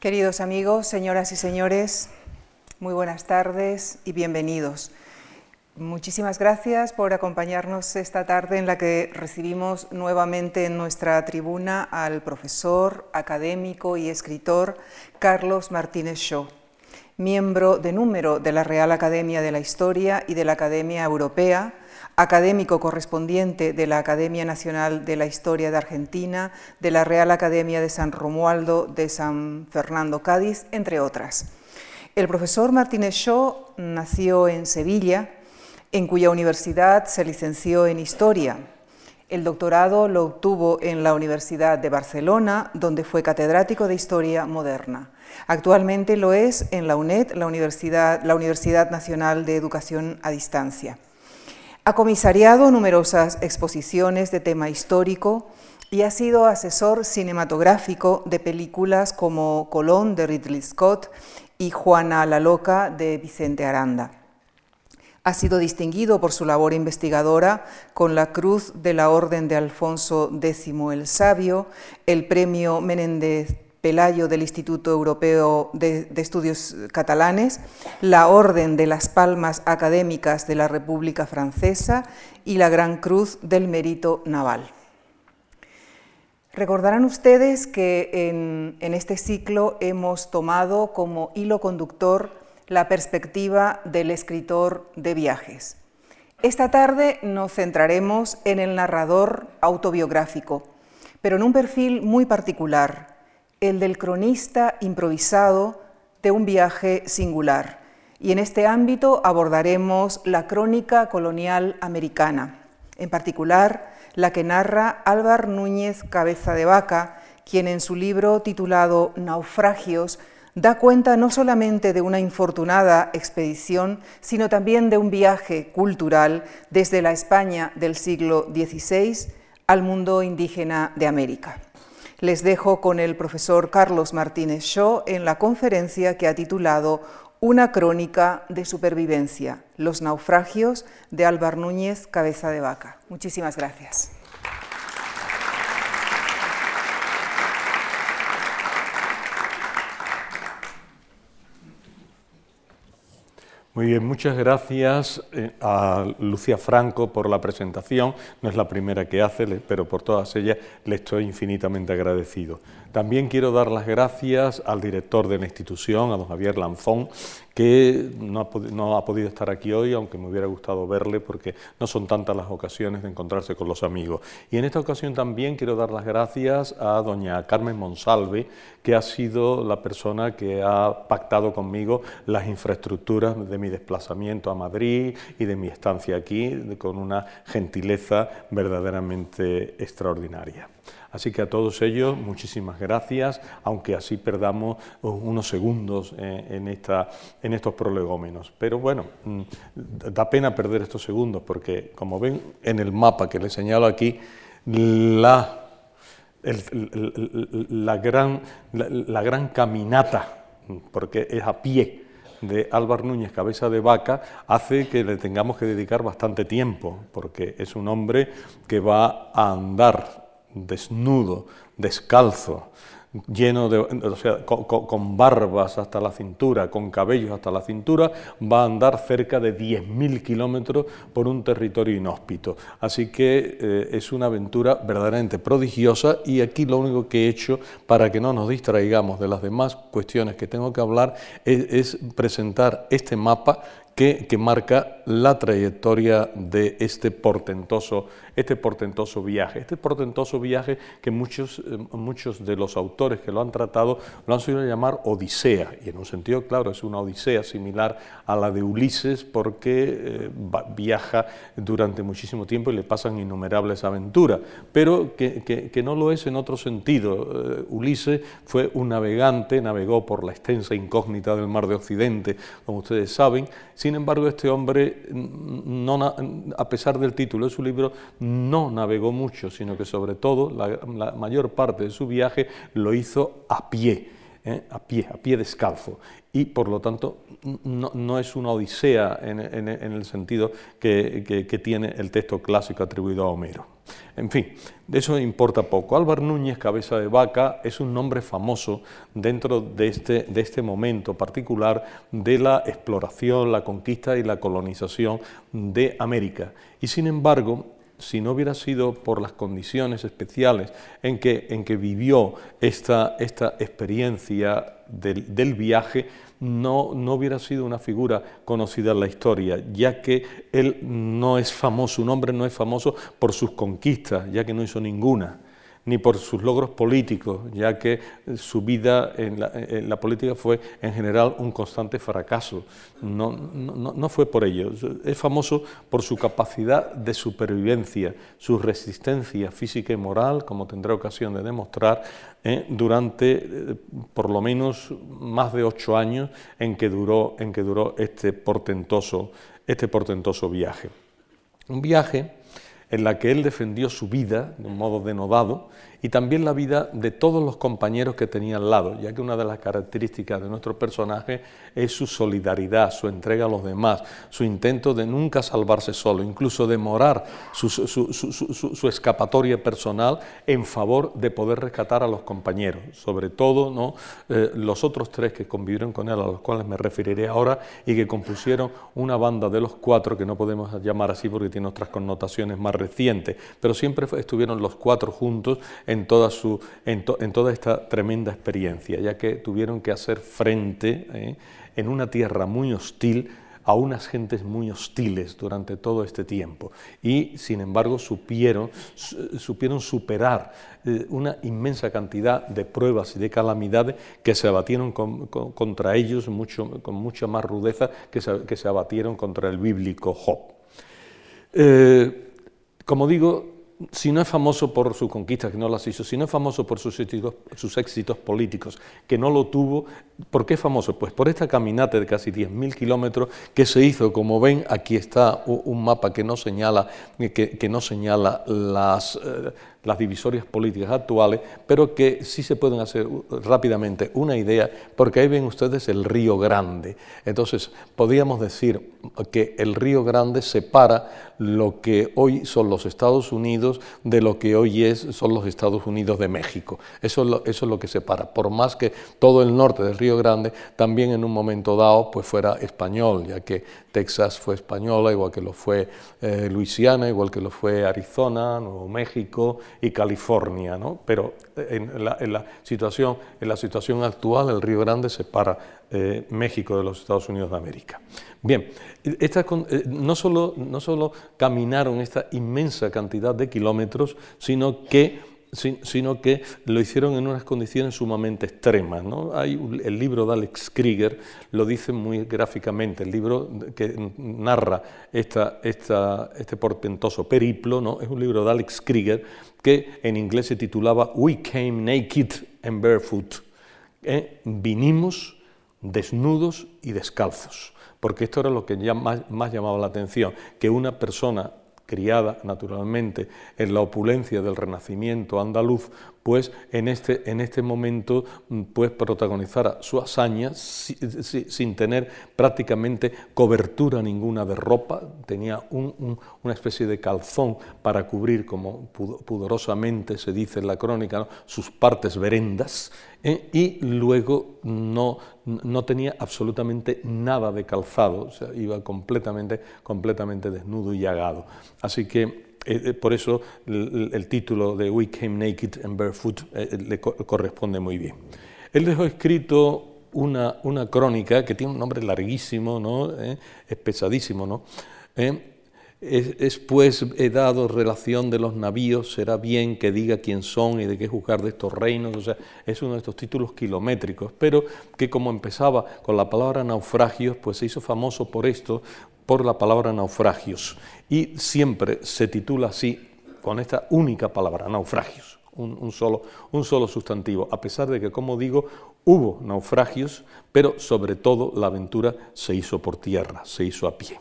Queridos amigos, señoras y señores, muy buenas tardes y bienvenidos. Muchísimas gracias por acompañarnos esta tarde en la que recibimos nuevamente en nuestra tribuna al profesor, académico y escritor Carlos Martínez Shaw, miembro de número de la Real Academia de la Historia y de la Academia Europea, académico correspondiente de la Academia Nacional de la Historia de Argentina, de la Real Academia de San Romualdo de San Fernando Cádiz, entre otras. El profesor Martínez Shaw nació en Sevilla, en cuya universidad se licenció en Historia. El doctorado lo obtuvo en la Universidad de Barcelona, donde fue catedrático de Historia Moderna. Actualmente lo es en la UNED, la Universidad, la Universidad Nacional de Educación a Distancia. Ha comisariado numerosas exposiciones de tema histórico y ha sido asesor cinematográfico de películas como Colón de Ridley Scott y Juana la Loca de Vicente Aranda. Ha sido distinguido por su labor investigadora con la Cruz de la Orden de Alfonso X el Sabio, el Premio Menéndez Pelayo del Instituto Europeo de, Estudios Catalanes, la Orden de las Palmas Académicas de la República Francesa y la Gran Cruz del Mérito Naval. Recordarán ustedes que en, en este ciclo hemos tomado como hilo conductor la perspectiva del escritor de viajes. Esta tarde nos centraremos en el narrador autobiográfico, pero en un perfil muy particular, el del cronista improvisado de un viaje singular. Y en este ámbito abordaremos la crónica colonial americana, en particular la que narra Álvar Núñez Cabeza de Vaca, quien en su libro titulado Naufragios da cuenta no solamente de una infortunada expedición, sino también de un viaje cultural desde la España del siglo XVI al mundo indígena de América. Les dejo con el profesor Carlos Martínez Shaw en la conferencia que ha titulado Una crónica de supervivencia, los naufragios de Álvar Núñez Cabeza de Vaca. Muchísimas gracias. Muy bien, muchas gracias eh, a Lucia Franco por la presentación. No es la primera que hace, pero por todas ellas le estoy infinitamente agradecido. También quiero dar las gracias al director de la institución, a don Javier Lanzón, que no ha, podido estar aquí hoy, aunque me hubiera gustado verle, porque no son tantas las ocasiones de encontrarse con los amigos. Y en esta ocasión también quiero dar las gracias a doña Carmen Monsalve, que ha sido la persona que ha pactado conmigo las infraestructuras de mi desplazamiento a Madrid y de mi estancia aquí, con una gentileza verdaderamente extraordinaria. Así que a todos ellos, muchísimas gracias, aunque así perdamos unos segundos eh, en, esta, en estos prolegómenos. Pero bueno, mm, da pena perder estos segundos porque, como ven en el mapa que les señalo aquí, la, la, gran, la, gran caminata, porque es a pie, de Álvaro Núñez Cabeza de Vaca hace que le tengamos que dedicar bastante tiempo, porque es un hombre que va a andar desnudo, descalzo, lleno de, o sea, con, barbas hasta la cintura, con cabellos hasta la cintura, va a andar cerca de 10.000 kilómetros por un territorio inhóspito. Así que eh, es una aventura verdaderamente prodigiosa y aquí lo único que he hecho para que no nos distraigamos de las demás cuestiones que tengo que hablar es presentar este mapa que, marca la trayectoria de este portentoso, este portentoso viaje. Este portentoso viaje que muchos, eh, muchos de los autores que lo han tratado lo han sabido llamar Odisea, y en un sentido, claro, es una Odisea similar a la de Ulises porque eh, viaja durante muchísimo tiempo y le pasan innumerables aventuras, pero que, no lo es en otro sentido. Eh, Ulises fue un navegante, navegó por la extensa incógnita del mar de Occidente, como ustedes saben, sin embargo, este hombre, a pesar del título de su libro, no navegó mucho, sino que sobre todo la, mayor parte de su viaje lo hizo a pie. ¿Eh? a pie, a pie descalzo. Y por lo tanto no, es una odisea en, el sentido que, tiene el texto clásico atribuido a Homero. En fin, de eso importa poco. Álvar Núñez, cabeza de vaca, es un nombre famoso dentro de este, de este momento particular de la exploración, la conquista y la colonización de América. Y sin embargo, si no hubiera sido por las condiciones especiales en que, en que vivió esta, esta experiencia del, viaje, no, no, hubiera sido una figura conocida en la historia, ya que él no es famoso, su nombre no es famoso por sus conquistas, ya que no hizo ninguna ni por sus logros políticos, ya que su vida en la, política fue en general un constante fracaso. No, fue por ello. Es famoso por su capacidad de supervivencia, su resistencia física y moral, como tendrá ocasión de demostrar, eh, durante eh, por lo menos más de ocho años en que duró, que duró este, este portentoso viaje. Un viaje en la que él defendió su vida de un modo denodado y también la vida de todos los compañeros que tenía al lado, ya que una de las características de nuestro personaje es su solidaridad, su entrega a los demás, su intento de nunca salvarse solo, incluso demorar su, su, escapatoria personal en favor de poder rescatar a los compañeros, sobre todo ¿no? Eh, los otros tres que convivieron con él, a los cuales me referiré ahora, y que compusieron una banda de los cuatro, que no podemos llamar así porque tiene otras connotaciones más recientes, pero siempre estuvieron los cuatro juntos en toda, su, en, toda esta tremenda experiencia, ya que tuvieron que hacer frente eh, en una tierra muy hostil a unas gentes muy hostiles durante todo este tiempo y sin embargo supieron, supieron superar eh, una inmensa cantidad de pruebas y de calamidades que se abatieron contra ellos mucho, con mucha más rudeza que se, que se abatieron contra el bíblico Job. Eh, como digo, si no es famoso por sus conquistas, que no las hizo, si no es famoso por sus éxitos, políticos, que no lo tuvo, ¿por qué es famoso? Pues por esta caminata de casi 10.000 kilómetros que se hizo, como ven, aquí está un mapa que no señala, que, no señala las, eh, las divisorias políticas actuales, pero que sí se pueden hacer rápidamente una idea, porque ahí ven ustedes el Río Grande. Entonces, podríamos decir que el Río Grande separa lo que hoy son los Estados Unidos de lo que hoy es, son los Estados Unidos de México. Eso es, lo, eso es lo que separa. Por más que todo el norte del Río Grande también en un momento dado pues fuera español, ya que Texas fue española, igual que lo fue eh, Luisiana, igual que lo fue Arizona, Nuevo México y California. ¿no? Pero en la, situación, en la situación actual el Río Grande separa eh, México de los Estados Unidos de América. Bien, eh, no, solo, no solo caminaron esta inmensa cantidad de kilómetros, sino que sino que lo hicieron en unas condiciones sumamente extremas. ¿no? Hay el libro de Alex Krieger lo dice muy gráficamente, el libro que narra esta, este portentoso periplo, ¿no? es un libro de Alex Krieger que en inglés se titulaba We Came Naked and Barefoot. ¿eh? Vinimos desnudos y descalzos, porque esto era lo que más llamaba la atención, que una persona criada naturalmente en la opulencia del renacimiento andaluz, pues en este, en este momento mm, pues protagonizara su hazaña sin tener prácticamente cobertura ninguna de ropa, tenía una especie de calzón para cubrir, como pudorosamente se dice en la crónica, sus partes verendas, ¿eh? y luego no, no tenía absolutamente nada de calzado, iba completamente, completamente desnudo y llagado. Así que eh, eh, por eso el, título de We Came Naked and Barefoot eh, le corresponde muy bien. Él dejó escrito una, una, crónica que tiene un nombre larguísimo, ¿no? es pesadísimo, ¿no? Es, pues he dado relación de los navíos, será bien que diga quién son y de qué juzgar de estos reinos, o sea, es uno de estos títulos kilométricos, pero que como empezaba con la palabra naufragios, pues se hizo famoso por esto, por la palabra naufragios, y siempre se titula así, con esta única palabra, naufragios, un, solo, un solo sustantivo, a pesar de que, como digo, hubo naufragios, pero sobre todo la aventura se hizo por tierra, se hizo a pie.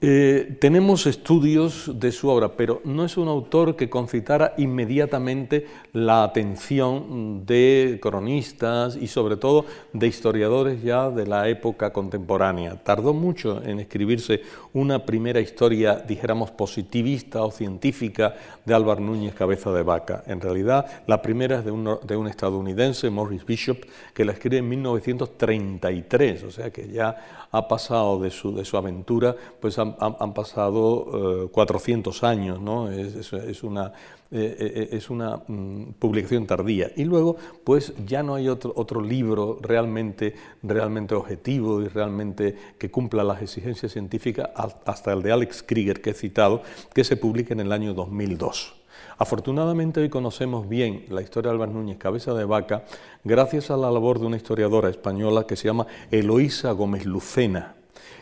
Eh, tenemos estudios de su obra, pero no es un autor que concitara inmediatamente la atención de cronistas y sobre todo de historiadores ya de la época contemporánea. Tardó mucho en escribirse una primera historia, dijéramos, positivista o científica de Álvaro Núñez Cabeza de Vaca. En realidad, la primera es de un, de un estadounidense, Morris Bishop, que la escribe en 1933, o sea que ya ha pasado de su, de su aventura, pues han, pasado 400 eh, años, ¿no? es, una, eh, eh, es una mm, publicación tardía. Y luego, pues ya no hay otro, otro libro realmente, realmente objetivo y realmente que cumpla las exigencias científicas hasta el de Alex Krieger que he citado, que se publica en el año 2002. Afortunadamente hoy conocemos bien la historia de Álvaro Núñez Cabeza de Vaca gracias a la labor de una historiadora española que se llama Eloísa Gómez Lucena,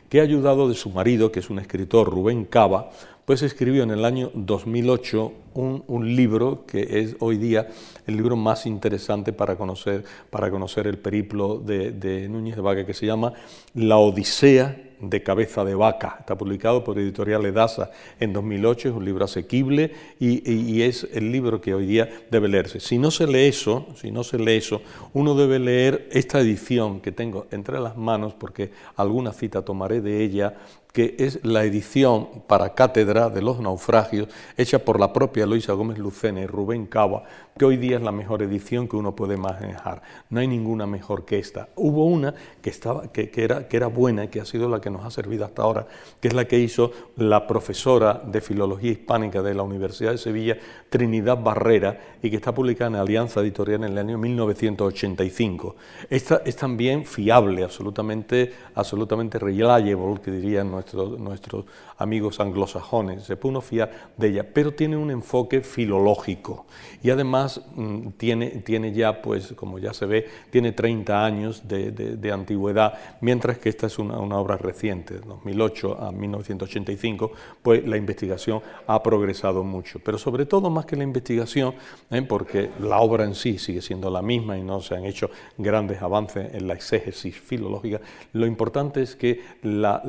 que ha ayudado de su marido, que es un escritor, Rubén Cava, pues escribió en el año 2008 un, libro que es hoy día el libro más interesante para conocer, para conocer el periplo de, de Núñez de Vaca, que se llama La Odisea de cabeza de vaca. Está publicado por Editorial Edasa en 2008, es un libro asequible y, es el libro que hoy día debe leerse. Si no se lee eso, si no se lee eso, uno debe leer esta edición que tengo entre las manos, porque alguna cita tomaré de ella, que es la edición para cátedra de los naufragios, hecha por la propia Luisa Gómez Lucena y Rubén Cava, que hoy día es la mejor edición que uno puede manejar. No hay ninguna mejor que esta. Hubo una que, estaba, que, era, que era buena y que ha sido la que nos ha servido hasta ahora, que es la que hizo la profesora de Filología Hispánica de la Universidad de Sevilla, Trinidad Barrera, y que está publicada en Alianza Editorial en el año 1985. Esta es también fiable, absolutamente, absolutamente reliable, que dirían nuestros, nuestros amigos anglosajones, se puede uno fiar de ella, pero tiene un enfoque filológico y además mm, tiene, tiene ya, pues como ya se ve, tiene 30 años de, de, antigüedad, mientras que esta es una, una obra reciente, de 2008 a 1985, pues la investigación ha progresado mucho, pero sobre todo más que la investigación, ¿eh? porque la obra en sí sigue siendo la misma y no se han hecho grandes avances en la exégesis filológica, lo importante es que la,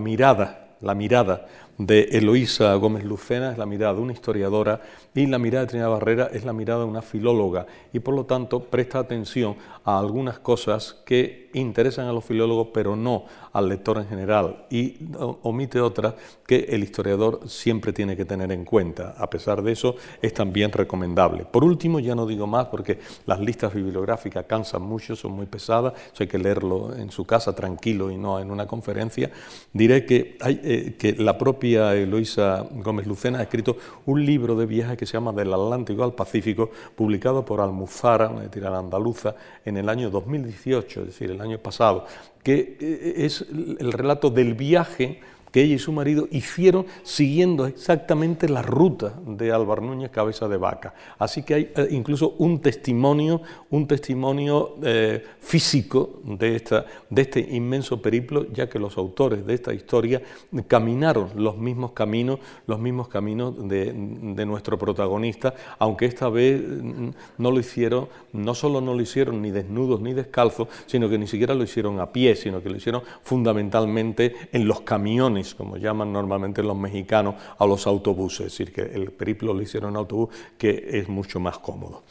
mirada la mirada de Eloísa Gómez Lucena es la mirada de una historiadora y la mirada de Trinidad Barrera es la mirada de una filóloga y por lo tanto presta atención a algunas cosas que interesan a los filólogos pero no al lector en general y omite otras que el historiador siempre tiene que tener en cuenta. A pesar de eso es también recomendable. Por último, ya no digo más porque las listas bibliográficas cansan mucho, son muy pesadas, hay que leerlo en su casa tranquilo y no en una conferencia. Diré que, eh, que la propia Eloisa Gómez Lucena ha escrito un libro de viajes que se llama Del Atlántico al Pacífico, publicado por Almuzara, una editorial andaluza, en el año 2018, es decir, el año pasado, que eh, es el relato del viaje que ella y su marido hicieron siguiendo exactamente la ruta de Álvaro Núñez Cabeza de Vaca. Así que hay eh, incluso un testimonio, un testimonio eh, físico de, esta, de este inmenso periplo, ya que los autores de esta historia caminaron los mismos caminos, los mismos caminos de, de nuestro protagonista, aunque esta vez mm, no lo hicieron, no solo no lo hicieron ni desnudos ni descalzos, sino que ni siquiera lo hicieron a pie, sino que lo hicieron fundamentalmente en los camiones como llaman normalmente los mexicanos, a los autobuses, es decir, que el periplo lo hicieron en autobús, que es mucho más cómodo.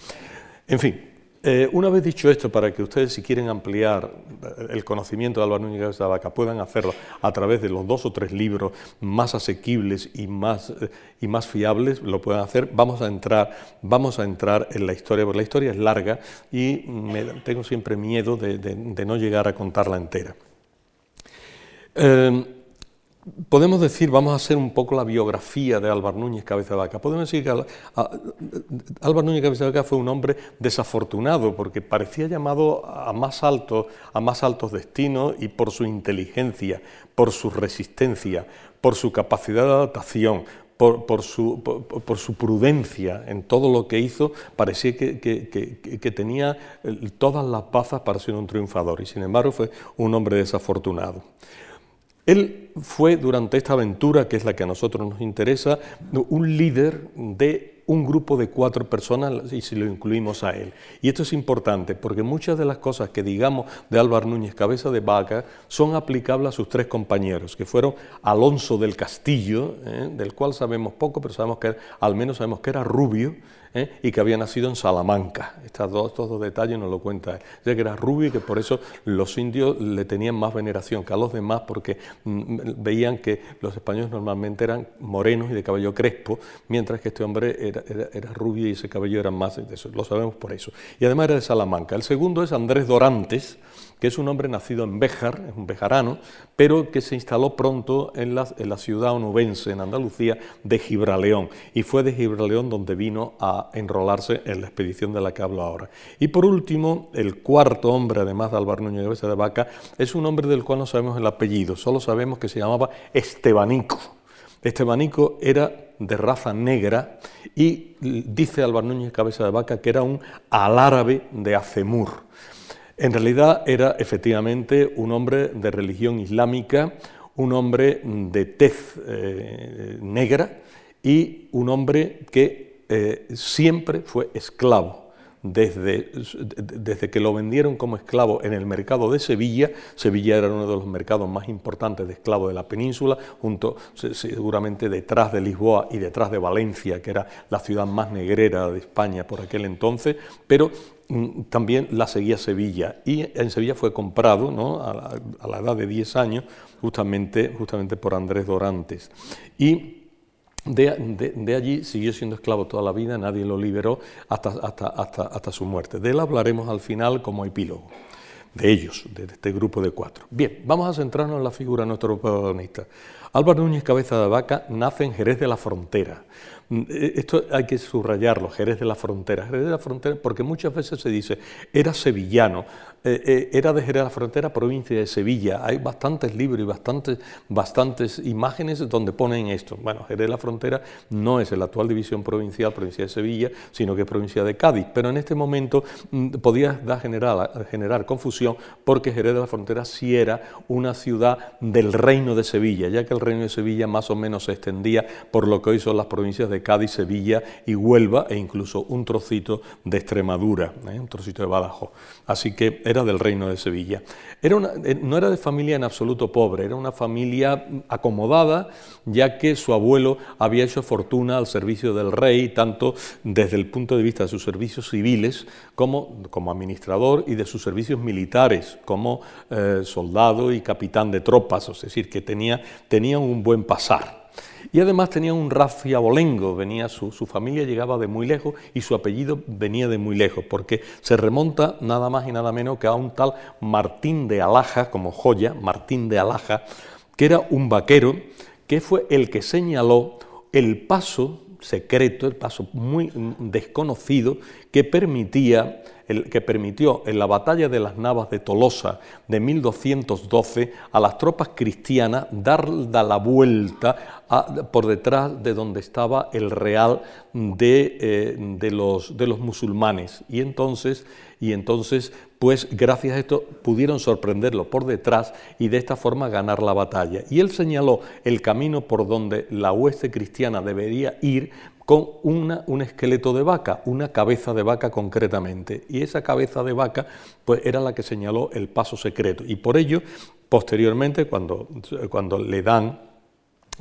En fin, eh, una vez dicho esto, para que ustedes si quieren ampliar eh, el conocimiento de Álvaro Núñez de Vaca puedan hacerlo a través de los dos o tres libros más asequibles y más, eh, y más fiables, lo puedan hacer. Vamos a entrar, vamos a entrar en la historia, porque la historia es larga y tengo siempre miedo de, no llegar a contarla entera. Podemos decir, vamos a hacer un poco la biografía de Álvaro Núñez Cabeza de Vaca. Podemos decir que Álvaro Núñez Cabeza de Vaca fue un hombre desafortunado porque parecía llamado a más, alto, a más altos destinos y por su inteligencia, por su resistencia, por su capacidad de adaptación, por, su, por, su, prudencia en todo lo que hizo, parecía que, que, tenía todas las bazas para ser un triunfador y sin embargo fue un hombre desafortunado. Él fue durante esta aventura, que es la que a nosotros nos interesa, un líder de un grupo de cuatro personas y si lo incluimos a él. Y esto es importante porque muchas de las cosas que digamos de Álvaro Núñez Cabeza de Vaca son aplicables a sus tres compañeros, que fueron Alonso del Castillo, ¿eh? del cual sabemos poco, pero sabemos que al menos sabemos que era rubio, ¿eh? y que había nacido en Salamanca. Estos dos, detalles nos lo cuenta él. Ya que era rubio y que por eso los indios le tenían más veneración que a los demás, porque mm, veían que los españoles normalmente eran morenos y de cabello crespo, mientras que este hombre era, era, rubio y ese cabello era más, eso, lo sabemos por eso. Y además era de Salamanca. El segundo es Andrés Dorantes, que es un hombre nacido en Béjar, es un bejarano, pero que se instaló pronto en la, ciudad onubense, en Andalucía, de Gibraleón. Y fue de Gibraleón donde vino a enrolarse en la expedición de la que hablo ahora. Y por último, el cuarto hombre, además de Álvaro Núñez de Vaca, es un hombre del cual no sabemos el apellido, solo sabemos que se llamaba Estebanico. Estebanico era de raza negra y dice Álvaro Núñez Cabeza de Vaca que era un alárabe de Acemur. En realidad era efectivamente un hombre de religión islámica, un hombre de tez eh, negra y un hombre que eh, siempre fue esclavo. Desde, desde, que lo vendieron como esclavo en el mercado de Sevilla, Sevilla era uno de los mercados más importantes de esclavos de la península, junto seguramente detrás de Lisboa y detrás de Valencia, que era la ciudad más negrera de España por aquel entonces, pero Mm, también la seguía Sevilla. Y en Sevilla fue comprado a, la, edad de 10 años justamente, justamente por Andrés Dorantes. Y de, allí siguió siendo esclavo toda la vida, nadie lo liberó hasta, hasta, hasta, hasta su muerte. De él hablaremos al final como epílogo, de ellos, de este grupo de cuatro. Bien, vamos a centrarnos en la figura de nuestro protagonista. Álvaro Núñez Cabeza de Vaca nace en Jerez de la Frontera, Mm, eh, esto hay que subrayarlo, Jerez de la Frontera. Jerez de la Frontera, porque muchas veces se dice, era sevillano, eh, eh, era de Jerez la Frontera, provincia de Sevilla. Hay bastantes libros y bastantes, imágenes donde ponen esto. Bueno, Jerez la Frontera no es la actual división provincial, provincia de Sevilla, sino que es provincia de Cádiz. Pero en este momento mm, podía generar confusión porque Jerez de la Frontera sí era una ciudad del reino de Sevilla, ya que el reino de Sevilla más o menos se extendía por lo que hoy son las provincias de Cádiz, Sevilla y Huelva e incluso un trocito de Extremadura, ¿eh? un trocito de Badajoz. Así que era del reino de Sevilla. Era eh, no era de familia en absoluto pobre, era una familia acomodada, ya que su abuelo había hecho fortuna al servicio del rey, tanto desde el punto de vista de sus servicios civiles como, como administrador y de sus servicios militares, como eh, soldado y capitán de tropas, es decir, que tenía, tenía un buen pasar. Y además tenía un rafia abolengo, venía su, familia llegaba de muy lejos y su apellido venía de muy lejos, porque se remonta nada más y nada menos que a un tal Martín de Alaja, como joya, Martín de Alaja, que era un vaquero que fue el que señaló el paso secreto, el paso muy desconocido que permitía que permitió en la batalla de las Navas de Tolosa de 1212 a las tropas cristianas dar la vuelta por detrás de donde estaba el real de, eh, de, los, de los musulmanes. Y entonces, y entonces, pues gracias a esto pudieron sorprenderlo por detrás y de esta forma ganar la batalla. Y él señaló el camino por donde la hueste cristiana debería ir con una, un esqueleto de vaca, una cabeza de vaca concretamente. Y esa cabeza de vaca pues, era la que señaló el paso secreto. Y por ello, posteriormente, cuando, cuando le dan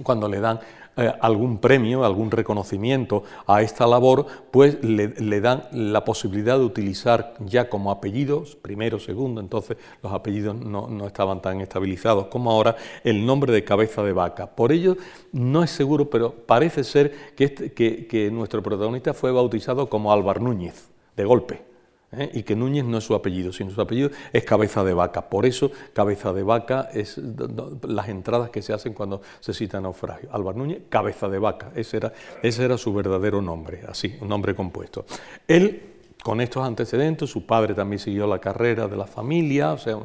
cuando le dan eh, algún premio, algún reconocimiento a esta labor, pues le, dan la posibilidad de utilizar ya como apellidos, primero, segundo, entonces los apellidos no, estaban tan estabilizados como ahora, el nombre de cabeza de vaca. Por ello, no es seguro, pero parece ser que, este, que nuestro protagonista fue bautizado como Álvar Núñez, de golpe. ¿Eh? y que Núñez no es su apellido, sino su apellido es cabeza de vaca. Por eso, cabeza de vaca es las entradas que se hacen cuando se cita naufragio. Álvaro Núñez, cabeza de vaca, ese era, ese era su verdadero nombre, así, un nombre compuesto. Él con estos antecedentes, su padre también siguió la carrera de la familia, o sea,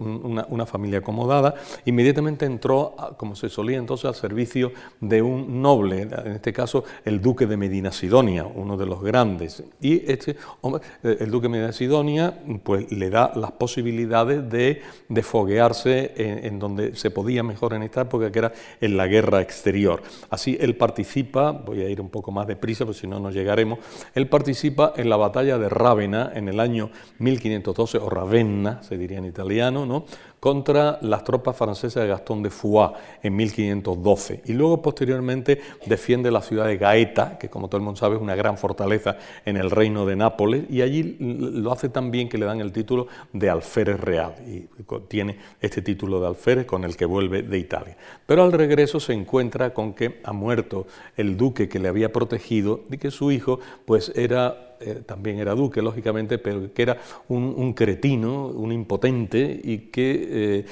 una, familia acomodada, inmediatamente entró, como se solía entonces, al servicio de un noble, en este caso el duque de Medina Sidonia, uno de los grandes. Y este hombre, eh, el duque de Medina Sidonia, pues le da las posibilidades de, de foguearse en, donde se podía mejor en esta época, que era en la guerra exterior. Así él participa, voy a ir un poco más deprisa, porque si no, no llegaremos, él participa en la batalla de Rávena en el año 1512, o Ravenna se diría en italiano, ¿no? Contra las tropas francesas de Gastón de Foix en 1512 y luego posteriormente defiende la ciudad de Gaeta, que como todo el mundo sabe es una gran fortaleza en el reino de Nápoles. Y allí lo hace tan bien que le dan el título de alférez real. Y tiene este título de alférez con el que vuelve de Italia. Pero al regreso se encuentra con que ha muerto el duque que le había protegido y que su hijo pues era eh, también era duque, lógicamente, pero que era un, cretino, un impotente y que eh,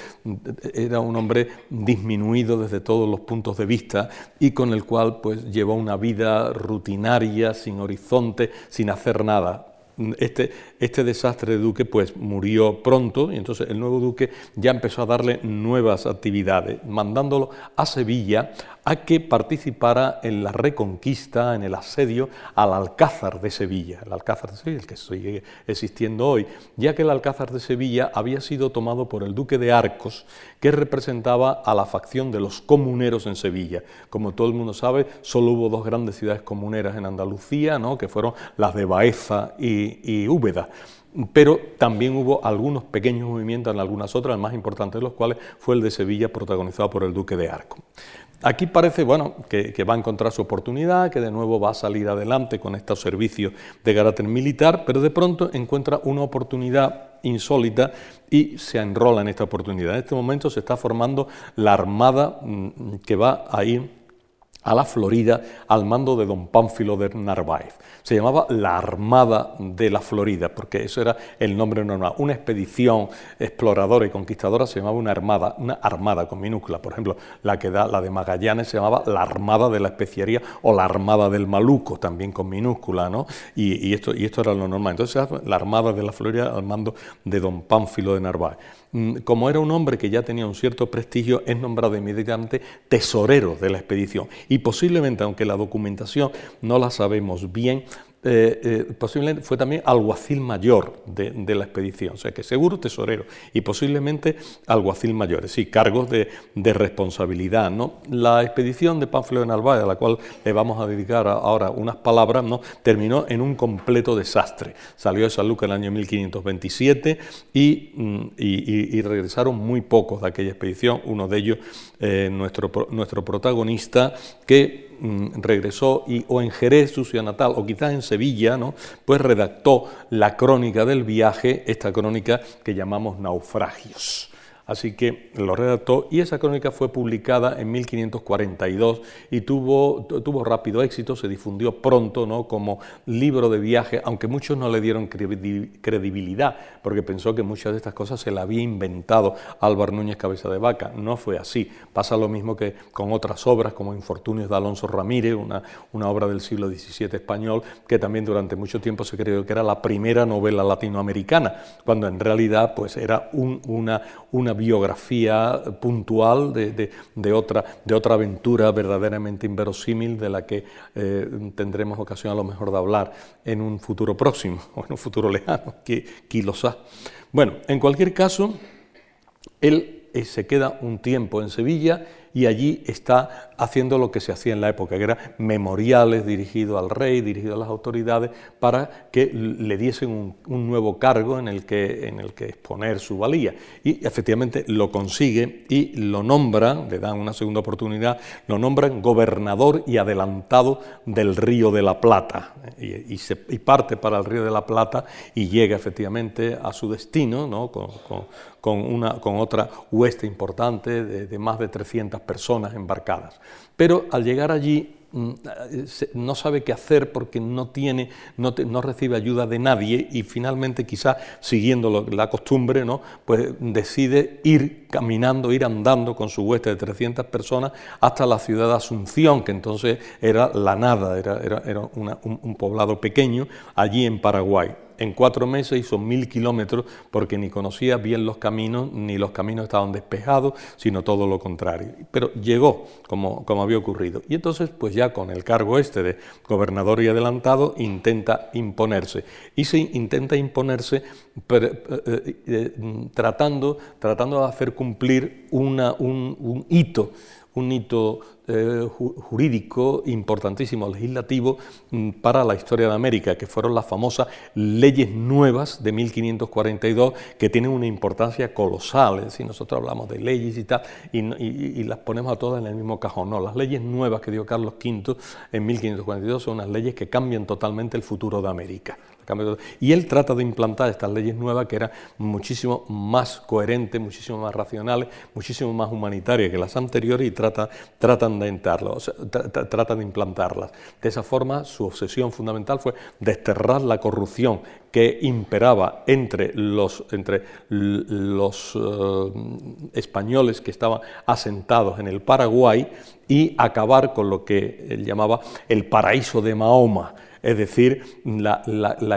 era un hombre disminuido desde todos los puntos de vista y con el cual pues llevó una vida rutinaria, sin horizonte, sin hacer nada este, este, desastre de duque pues murió pronto y entonces el nuevo duque ya empezó a darle nuevas actividades, mandándolo a Sevilla a que participara en la reconquista, en el asedio al Alcázar de Sevilla, el Alcázar de Sevilla, el que sigue existiendo hoy, ya que el Alcázar de Sevilla había sido tomado por el duque de Arcos, que representaba a la facción de los comuneros en Sevilla. Como todo el mundo sabe, solo hubo dos grandes ciudades comuneras en Andalucía, ¿no? que fueron las de Baeza y, y Úbeda pero también hubo algunos pequeños movimientos en algunas otras, el más importante de los cuales fue el de Sevilla, protagonizado por el duque de Arcos. Aquí parece bueno, que, va a encontrar su oportunidad, que de nuevo va a salir adelante con estos servicios de carácter militar, pero de pronto encuentra una oportunidad insólita y se enrola en esta oportunidad. En este momento se está formando la armada mm, que va a ir a la Florida al mando de don Pánfilo de Narváez. Se llamaba la Armada de la Florida, porque eso era el nombre normal. Una expedición exploradora y conquistadora se llamaba una armada, una armada con minúscula. Por ejemplo, la que da la de Magallanes se llamaba la Armada de la Especiería o la Armada del Maluco, también con minúscula, ¿no? Y, esto, y esto era lo normal. Entonces, la Armada de la Florida al mando de don Pánfilo de Narváez. Mm, como era un hombre que ya tenía un cierto prestigio, es nombrado inmediatamente tesorero de la expedición. Y posiblemente, aunque la documentación no la sabemos bien, eh, eh, posiblemente fue también alguacil mayor de, la expedición, o sea que seguro tesorero y posiblemente alguacil mayor, sí, cargos de, responsabilidad. ¿no? La expedición de Pánfilo de Narváez, a la cual le vamos a dedicar ahora unas palabras, ¿no? terminó en un completo desastre. Salió de San Lucas en el año 1527 mm, y, y, regresaron muy pocos de aquella expedición, uno de ellos eh, nuestro, nuestro protagonista, que Mm, regresó y, o en Jerez, su ciudad natal, o quizás en Sevilla, ¿no? pues redactó la crónica del viaje, esta crónica que llamamos Naufragios. Así que lo redactó y esa crónica fue publicada en 1542 y tuvo, rápido éxito, se difundió pronto ¿no? como libro de viaje, aunque muchos no le dieron credibilidad, porque pensó que muchas de estas cosas se las había inventado Álvaro Núñez Cabeza de Vaca. No fue así. Pasa lo mismo que con otras obras como Infortunios de Alonso Ramírez, una, obra del siglo XVII español, que también durante mucho tiempo se creyó que era la primera novela latinoamericana, cuando en realidad pues, era una, una biografía puntual de, otra, de otra aventura verdaderamente inverosímil de la que eh, tendremos ocasión a lo mejor de hablar en un futuro próximo o en un futuro lejano, que quizás. Bueno, en cualquier caso, él eh, se queda un tiempo en Sevilla y allí está haciendo lo que se hacía en la época, que eran memoriales dirigidos al rey, dirigidos a las autoridades, para que le diesen un, nuevo cargo en el, que, en el que exponer su valía. Y efectivamente lo consigue y lo nombran, le dan una segunda oportunidad, lo nombran gobernador y adelantado del Río de la Plata. Y, parte para el Río de la Plata y llega efectivamente a su destino, ¿no? con, con, una, con otra hueste importante de, de más de 300 personas embarcadas. Pero al llegar allí mm, no sabe qué hacer porque no tiene, no, no recibe ayuda de nadie y finalmente quizás siguiendo la costumbre, ¿no? pues decide ir caminando, ir andando con su hueste de 300 personas hasta la ciudad de Asunción, que entonces era la nada, era, era, un, un poblado pequeño allí en Paraguay. En cuatro meses hizo mil kilómetros porque ni conocía bien los caminos, ni los caminos estaban despejados, sino todo lo contrario. Pero llegó como, había ocurrido. Y entonces, pues ya con el cargo este de gobernador y adelantado, intenta imponerse. Y se intenta imponerse eh, eh, eh, tratando, tratando de hacer cumplir un, un hito un hito eh, jurídico importantísimo, legislativo, mm, para la historia de América, que fueron las famosas leyes nuevas de 1542, que tienen una importancia colosal. Si nosotros hablamos de leyes y tal, y, las ponemos a todas en el mismo cajón. No, las leyes nuevas que dio Carlos V en 1542 son unas leyes que cambian totalmente el futuro de América. Y él trata de implantar estas leyes nuevas que eran muchísimo más coherentes, muchísimo más racionales, muchísimo más humanitarias que las anteriores y trata, tratan, de tratan de implantarlas. De esa forma, su obsesión fundamental fue desterrar la corrupción que imperaba entre los, entre los eh, españoles que estaban asentados en el Paraguay y acabar con lo que él llamaba el paraíso de Mahoma es decir, la,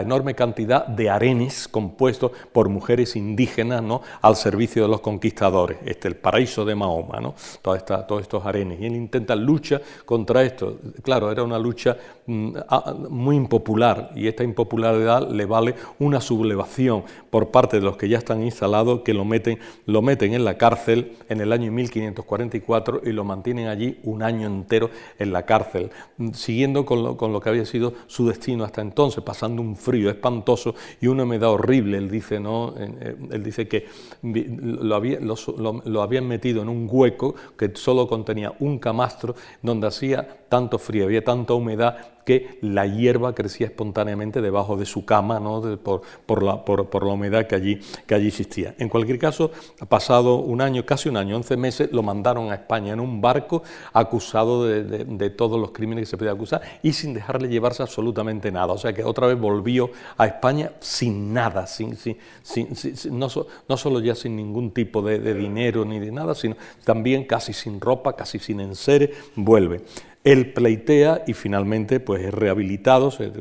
enorme cantidad de arenes compuestos por mujeres indígenas ¿no? al servicio de los conquistadores, este, el paraíso de Mahoma, ¿no? todos estos arenes. Y él intenta lucha contra esto. Claro, era una lucha muy impopular y esta impopularidad le vale una sublevación por parte de los que ya están instalados que lo meten, lo meten en la cárcel en el año 1544 y lo mantienen allí un año entero en la cárcel, siguiendo con lo, con lo que había sido su destino hasta entonces, pasando un frío espantoso y una humedad horrible. Él dice, ¿no? Eh, él dice que lo, había, lo, habían metido en un hueco que solo contenía un camastro donde hacía tanto frío, había tanta humedad que la hierba crecía espontáneamente debajo de su cama ¿no? por, la, por, la, humedad que allí, que allí existía. En cualquier caso, ha pasado un año, casi un año, 11 meses, lo mandaron a España en un barco acusado de, todos los crímenes que se podía acusar y sin dejarle llevarse absolutamente nada. O sea que otra vez volvió a España sin nada, sin, sin, no, no, solo ya sin ningún tipo de, de dinero ni de nada, sino también casi sin ropa, casi sin enseres, vuelve. Él pleitea y finalmente pues, es rehabilitado, se,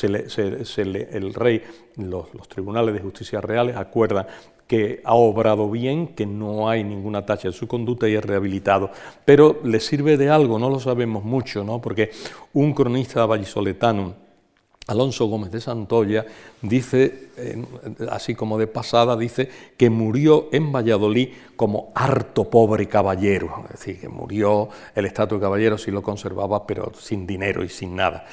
el rey, los, los, tribunales de justicia reales acuerdan que ha obrado bien, que no hay ninguna tacha en su conducta y es rehabilitado. Pero le sirve de algo, no lo sabemos mucho, ¿no? porque un cronista vallisoletano, Alonso Gómez de Santoya dice, así como de pasada, dice que murió en Valladolid como harto pobre caballero, es decir, que murió el estatus de caballero si lo conservaba, pero sin dinero y sin nada.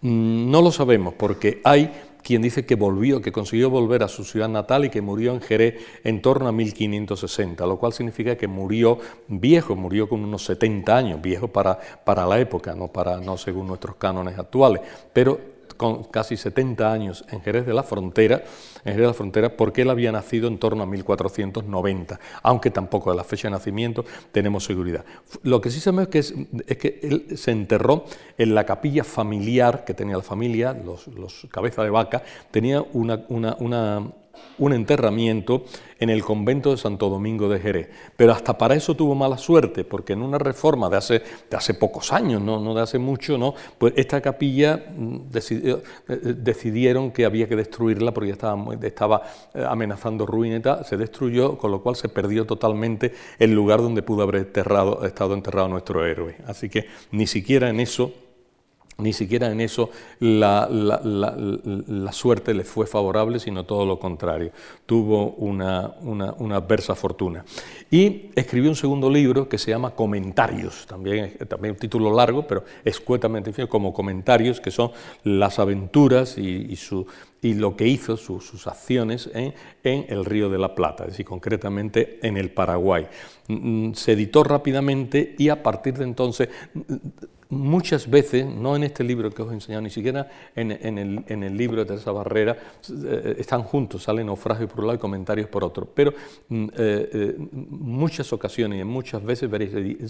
Mm, no lo sabemos porque hay quien dice que volvió, que consiguió volver a su ciudad natal y que murió en Jerez en torno a 1560, lo cual significa que murió viejo, murió con unos 70 años, viejo para, para la época, no, para, no según nuestros cánones actuales, pero con casi 70 años en Jerez de la Frontera, en Jerez de la Frontera porque él había nacido en torno a 1490, aunque tampoco de la fecha de nacimiento tenemos seguridad. Lo que sí sabemos es que, es, que él se enterró en la capilla familiar que tenía la familia, los, los cabeza de vaca, tenía una, una, una un enterramiento en el convento de Santo Domingo de Jerez. Pero hasta para eso tuvo mala suerte, porque en una reforma de hace, de hace pocos años, ¿no? no de hace mucho, ¿no? pues esta capilla mm, eh, eh, decidieron que había que destruirla porque ya estaba, estaba eh, amenazando tal, se destruyó, con lo cual se perdió totalmente el lugar donde pudo haber estado enterrado nuestro héroe. Así que ni siquiera en eso ni siquiera en eso la, suerte le fue favorable, sino todo lo contrario. Tuvo una, adversa fortuna. Y escribió un segundo libro que se llama Comentarios, también, un título largo, pero escuetamente como comentarios, que son las aventuras y, lo que hizo, sus acciones en, en, el Río de la Plata, es decir, concretamente en el Paraguay. Mm, se editó rápidamente y a partir de entonces muchas veces, no en este libro que os he enseñado, ni siquiera en, el, libro de esa Barrera, eh, están juntos, salen naufragios por un lado y comentarios por otro, pero mm, eh, eh, muchas ocasiones y muchas veces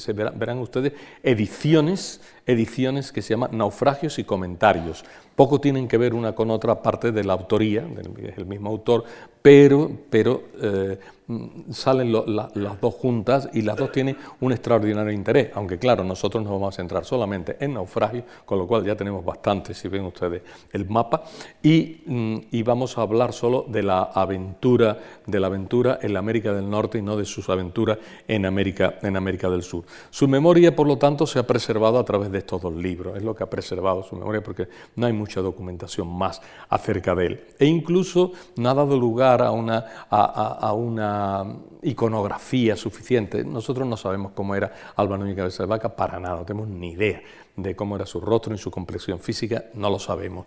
se verán, ustedes ediciones, ediciones que se llaman naufragios y comentarios. Poco tienen que ver una con otra parte de la autoría, es el mismo autor, pero, pero Mm, salen las dos juntas y las dos tienen un extraordinario interés, aunque claro, nosotros nos vamos a centrar solamente en naufragio, con lo cual ya tenemos bastante, si ven ustedes el mapa, y, mm, vamos a hablar solo de la aventura, de la aventura en la América del Norte y no de sus aventuras en América, en América del Sur. Su memoria, por lo tanto, se ha preservado a través de estos dos libros, es lo que ha preservado su memoria porque no hay mucha documentación más acerca de él. E incluso no ha dado lugar a una, a una iconografía suficiente. Nosotros no sabemos cómo era Álvaro Núñez Cabeza de Vaca para nada, no tenemos ni idea de cómo era su rostro ni su complexión física, no lo sabemos.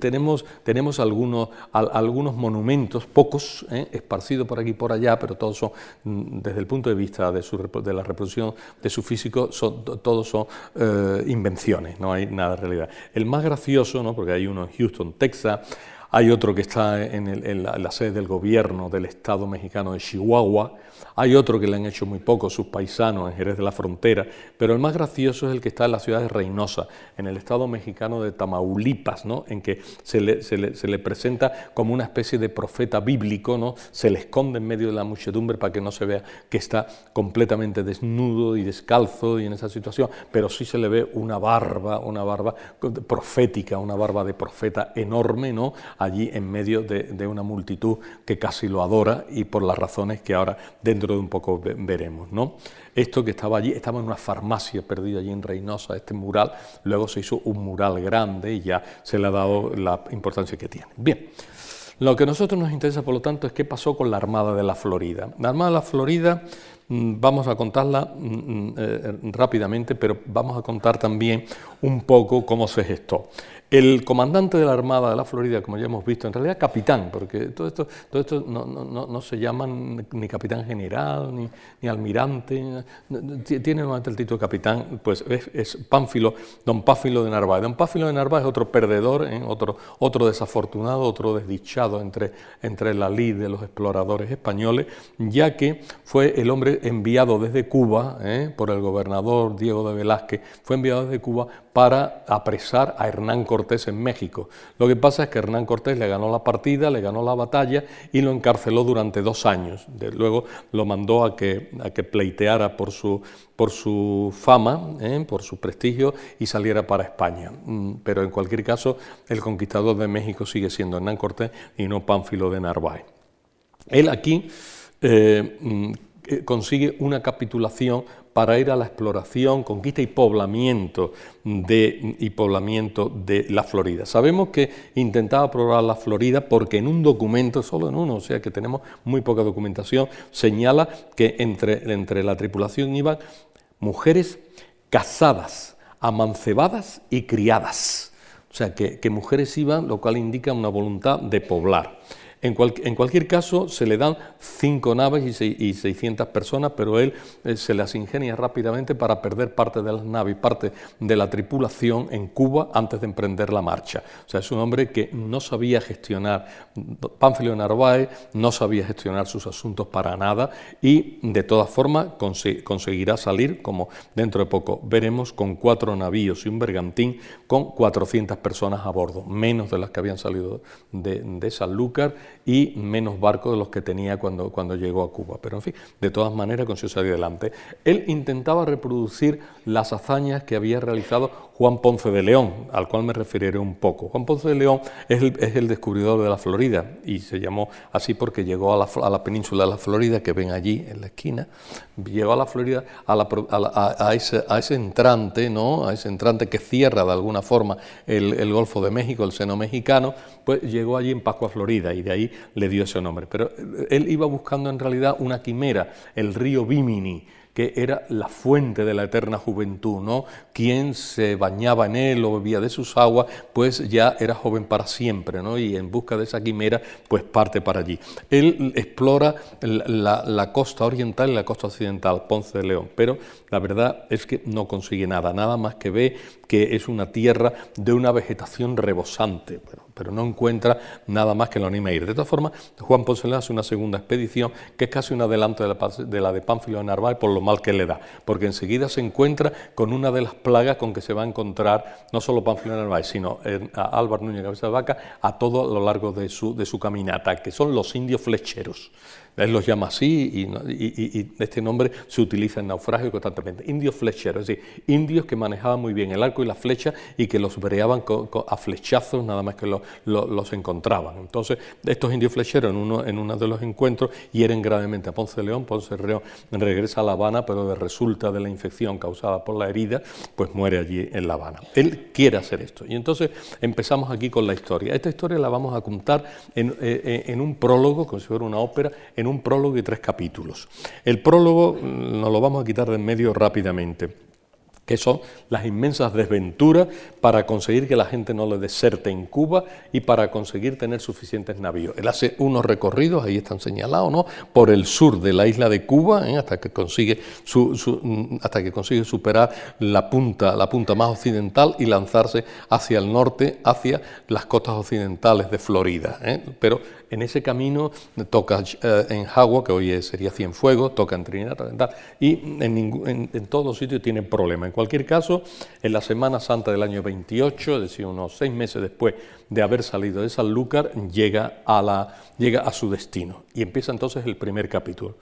tenemos tenemos algunos, algunos monumentos, pocos, ¿eh? esparcidos por aquí y por allá, pero todos son, mm, desde el punto de vista de, su, de la reproducción de su físico, son, todos son eh, invenciones, no hay nada de realidad. El más gracioso, ¿no? porque hay uno en Houston, Texas, hay otro que está en, la, sede del gobierno del Estado mexicano de Chihuahua, hay otro que le han hecho muy poco sus paisanos en Jerez de la Frontera, pero el más gracioso es el que está en la ciudad de Reynosa, en el Estado mexicano de Tamaulipas, ¿no? en que se le, presenta como una especie de profeta bíblico, ¿no? se le esconde en medio de la muchedumbre para que no se vea que está completamente desnudo y descalzo y en esa situación, pero sí se le ve una barba, una barba profética, una barba de profeta enorme, ¿no? Allí en medio de, una multitud que casi lo adora y por las razones que ahora dentro de un poco veremos. ¿no? Esto que estaba allí, estaba en una farmacia perdida allí en Reynosa, este mural, luego se hizo un mural grande y ya se le ha dado la importancia que tiene. Bien. Lo que a nosotros nos interesa, por lo tanto, es qué pasó con la Armada de la Florida. La Armada de la Florida mm, vamos a contarla mm, mm, eh, rápidamente, pero vamos a contar también un poco cómo se gestó. El comandante de la Armada de la Florida, como ya hemos visto, en realidad capitán, porque todo esto, todo esto no, se llaman ni capitán general, ni, almirante, tiene nuevamente el título de capitán, pues es, Pánfilo, don Pánfilo de Narváez. Don Pánfilo de Narváez es otro perdedor, ¿eh? otro, otro desafortunado, otro desdichado entre, entre la lid de los exploradores españoles, ya que fue el hombre enviado desde Cuba ¿eh? por el gobernador Diego de Velázquez, fue enviado desde Cuba para apresar a Hernán Cortés en México. Lo que pasa es que Hernán Cortés le ganó la partida, le ganó la batalla y lo encarceló durante dos años. luego lo mandó a que, a que pleiteara por su, por su fama, ¿eh? por su prestigio y saliera para España. Mm, pero en cualquier caso, el conquistador de México sigue siendo Hernán Cortés y no Pánfilo de Narváez. Él aquí eh, mm, eh, consigue una capitulación para ir a la exploración, conquista y poblamiento de, y poblamiento de la Florida. Sabemos que intentaba probar la Florida porque en un documento, solo en uno, o sea que tenemos muy poca documentación, señala que entre, entre la tripulación iban mujeres casadas, amancebadas y criadas. O sea que, que mujeres iban, lo cual indica una voluntad de poblar. En, cualquier caso, se le dan cinco naves y, 600 personas, pero él eh, se las ingenia rápidamente para perder parte de las naves y parte de la tripulación en Cuba antes de emprender la marcha. O sea, es un hombre que no sabía gestionar, Pánfilo Narváez no sabía gestionar sus asuntos para nada y de todas formas conseguirá salir, como dentro de poco veremos, con cuatro navíos y un bergantín con 400 personas a bordo, menos de las que habían salido de, de Sanlúcar y menos barcos de los que tenía cuando, cuando llegó a Cuba. Pero en fin, de todas maneras consiguió salir adelante. Él intentaba reproducir las hazañas que había realizado Juan Ponce de León, al cual me referiré un poco. Juan Ponce de León es el, descubridor de la Florida y se llamó así porque llegó a la, península de la Florida, que ven allí en la esquina, llegó a la Florida a, ese, a ese, entrante, ¿no? a ese entrante que cierra de alguna forma el, el Golfo de México, el seno mexicano, pues llegó allí en Pascua, Florida, y de ahí le dio ese nombre. Pero él iba buscando en realidad una quimera, el río Bimini, que era la fuente de la eterna juventud, ¿no? Quien se bañaba en él o bebía de sus aguas, pues ya era joven para siempre, ¿no? Y en busca de esa quimera, pues parte para allí. Él explora la, la costa oriental y la costa occidental, Ponce de León, pero la verdad es que no consigue nada, nada más que ve que es una tierra de una vegetación rebosante, pero, no encuentra nada más que lo anime a ir. De todas formas, Juan Ponce hace una segunda expedición que es casi un adelanto de la, de Pánfilo de Narváez por lo mal que le da, porque enseguida se encuentra con una de las plagas con que se va a encontrar no solo Pánfilo de Narváez, sino a Álvaro Núñez Cabeza de Vaca a todo lo largo de su, de su caminata, que son los indios flecheros. Él los llama así y, este nombre se utiliza en naufragio constantemente. Indios flecheros, es decir, indios que manejaban muy bien el arco y la flecha y que los breaban a flechazos nada más que los encontraban. Entonces, estos indios flecheros en uno, en uno de los encuentros hieren gravemente a Ponce León. Ponce de León regresa a La Habana, pero de resulta de la infección causada por la herida, pues muere allí en La Habana. Él quiere hacer esto. Y entonces empezamos aquí con la historia. Esta historia la vamos a contar en, eh, eh, un prólogo, como si fuera una ópera, un prólogo y tres capítulos. El prólogo mm, nos lo vamos a quitar de en medio rápidamente que son las inmensas desventuras para conseguir que la gente no le deserte en Cuba y para conseguir tener suficientes navíos. Él hace unos recorridos, ahí están señalados, ¿no? por el sur de la isla de Cuba, ¿eh? hasta, que consigue mm, hasta que consigue superar la punta, la punta más occidental y lanzarse hacia el norte, hacia las costas occidentales de Florida. ¿eh? Pero en ese camino toca eh, en Jagua, que hoy sería Cienfuegos, toca en Trinidad y en, en, todos los sitios tiene problemas. En cualquier caso, en la Semana Santa del año 28, es decir, unos seis meses después de haber salido de Sanlúcar, llega a, la, llega a su destino. Y empieza entonces el primer capítulo.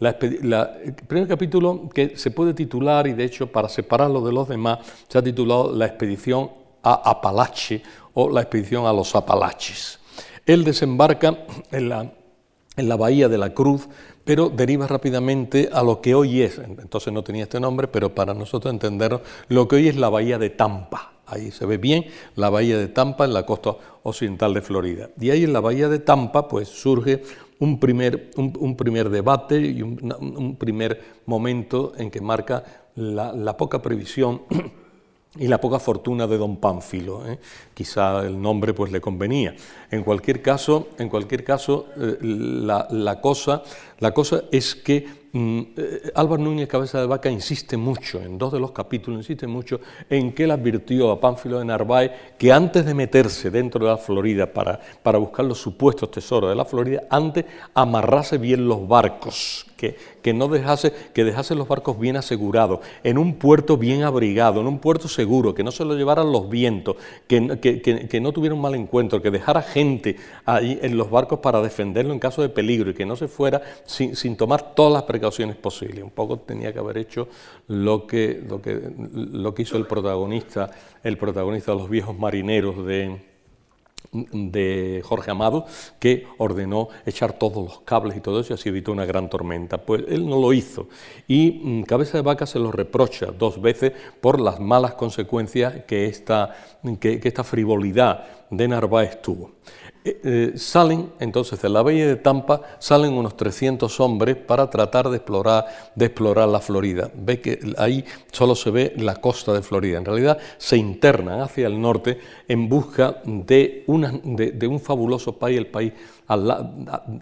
el primer capítulo que se puede titular, y de hecho para separarlo de los demás, se ha titulado La expedición a Apalache o la expedición a los Apalaches. Él desembarca en la, bahía de la Cruz, pero deriva rápidamente a lo que hoy es, entonces no tenía este nombre, pero para nosotros entenderlo, lo que hoy es la bahía de Tampa. Ahí se ve bien la bahía de Tampa en la costa occidental de Florida. Y ahí en la bahía de Tampa pues surge un primer, un, primer debate y un, primer momento en que marca la, la poca previsión y la poca fortuna de don Pánfilo. ¿eh? Quizá el nombre pues le convenía. En cualquier caso, en cualquier caso eh, la, cosa, la cosa es que Mm, eh, Álvaro Núñez Cabeza de Vaca insiste mucho, en dos de los capítulos insiste mucho, en que él advirtió a Pánfilo de Narváez que antes de meterse dentro de la Florida para, para buscar los supuestos tesoros de la Florida, antes amarrase bien los barcos, que, que, no dejase, que dejase los barcos bien asegurados, en un puerto bien abrigado, en un puerto seguro, que no se lo llevaran los vientos, que, que, que, no tuviera un mal encuentro, que dejara gente ahí en los barcos para defenderlo en caso de peligro y que no se fuera sin, tomar todas las precauciones posibles. Un poco tenía que haber hecho lo que, lo que, lo que hizo el protagonista, el protagonista de los viejos marineros de, de Jorge Amado, que ordenó echar todos los cables y todo eso y así evitó una gran tormenta. Pues él no lo hizo y mm, Cabeza de Vaca se lo reprocha dos veces por las malas consecuencias que esta, que esta frivolidad de Narváez tuvo. Eh, eh, salen entonces de la bahía de Tampa, salen unos 300 hombres para tratar de explorar, de explorar la Florida. Ve que ahí solo se ve la costa de Florida. En realidad se internan hacia el norte en busca de, un fabuloso país, el país al,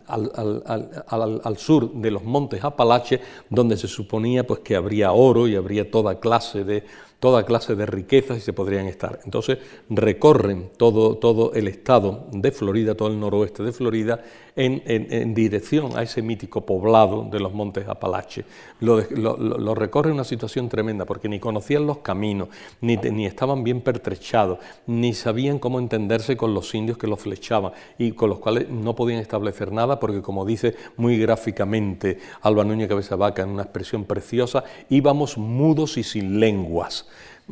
al, sur de los montes Apalaches, donde se suponía pues, que habría oro y habría toda clase de toda clase de riquezas y se podrían estar. Entonces recorren todo, todo el estado de Florida, todo el noroeste de Florida, en, dirección a ese mítico poblado de los montes Apalaches. Lo, lo, recorre una situación tremenda porque ni conocían los caminos, ni, estaban bien pertrechados, ni sabían cómo entenderse con los indios que los flechaban y con los cuales no podían establecer nada porque, como dice muy gráficamente Alba Núñez Cabeza Vaca en una expresión preciosa, íbamos mudos y sin lenguas.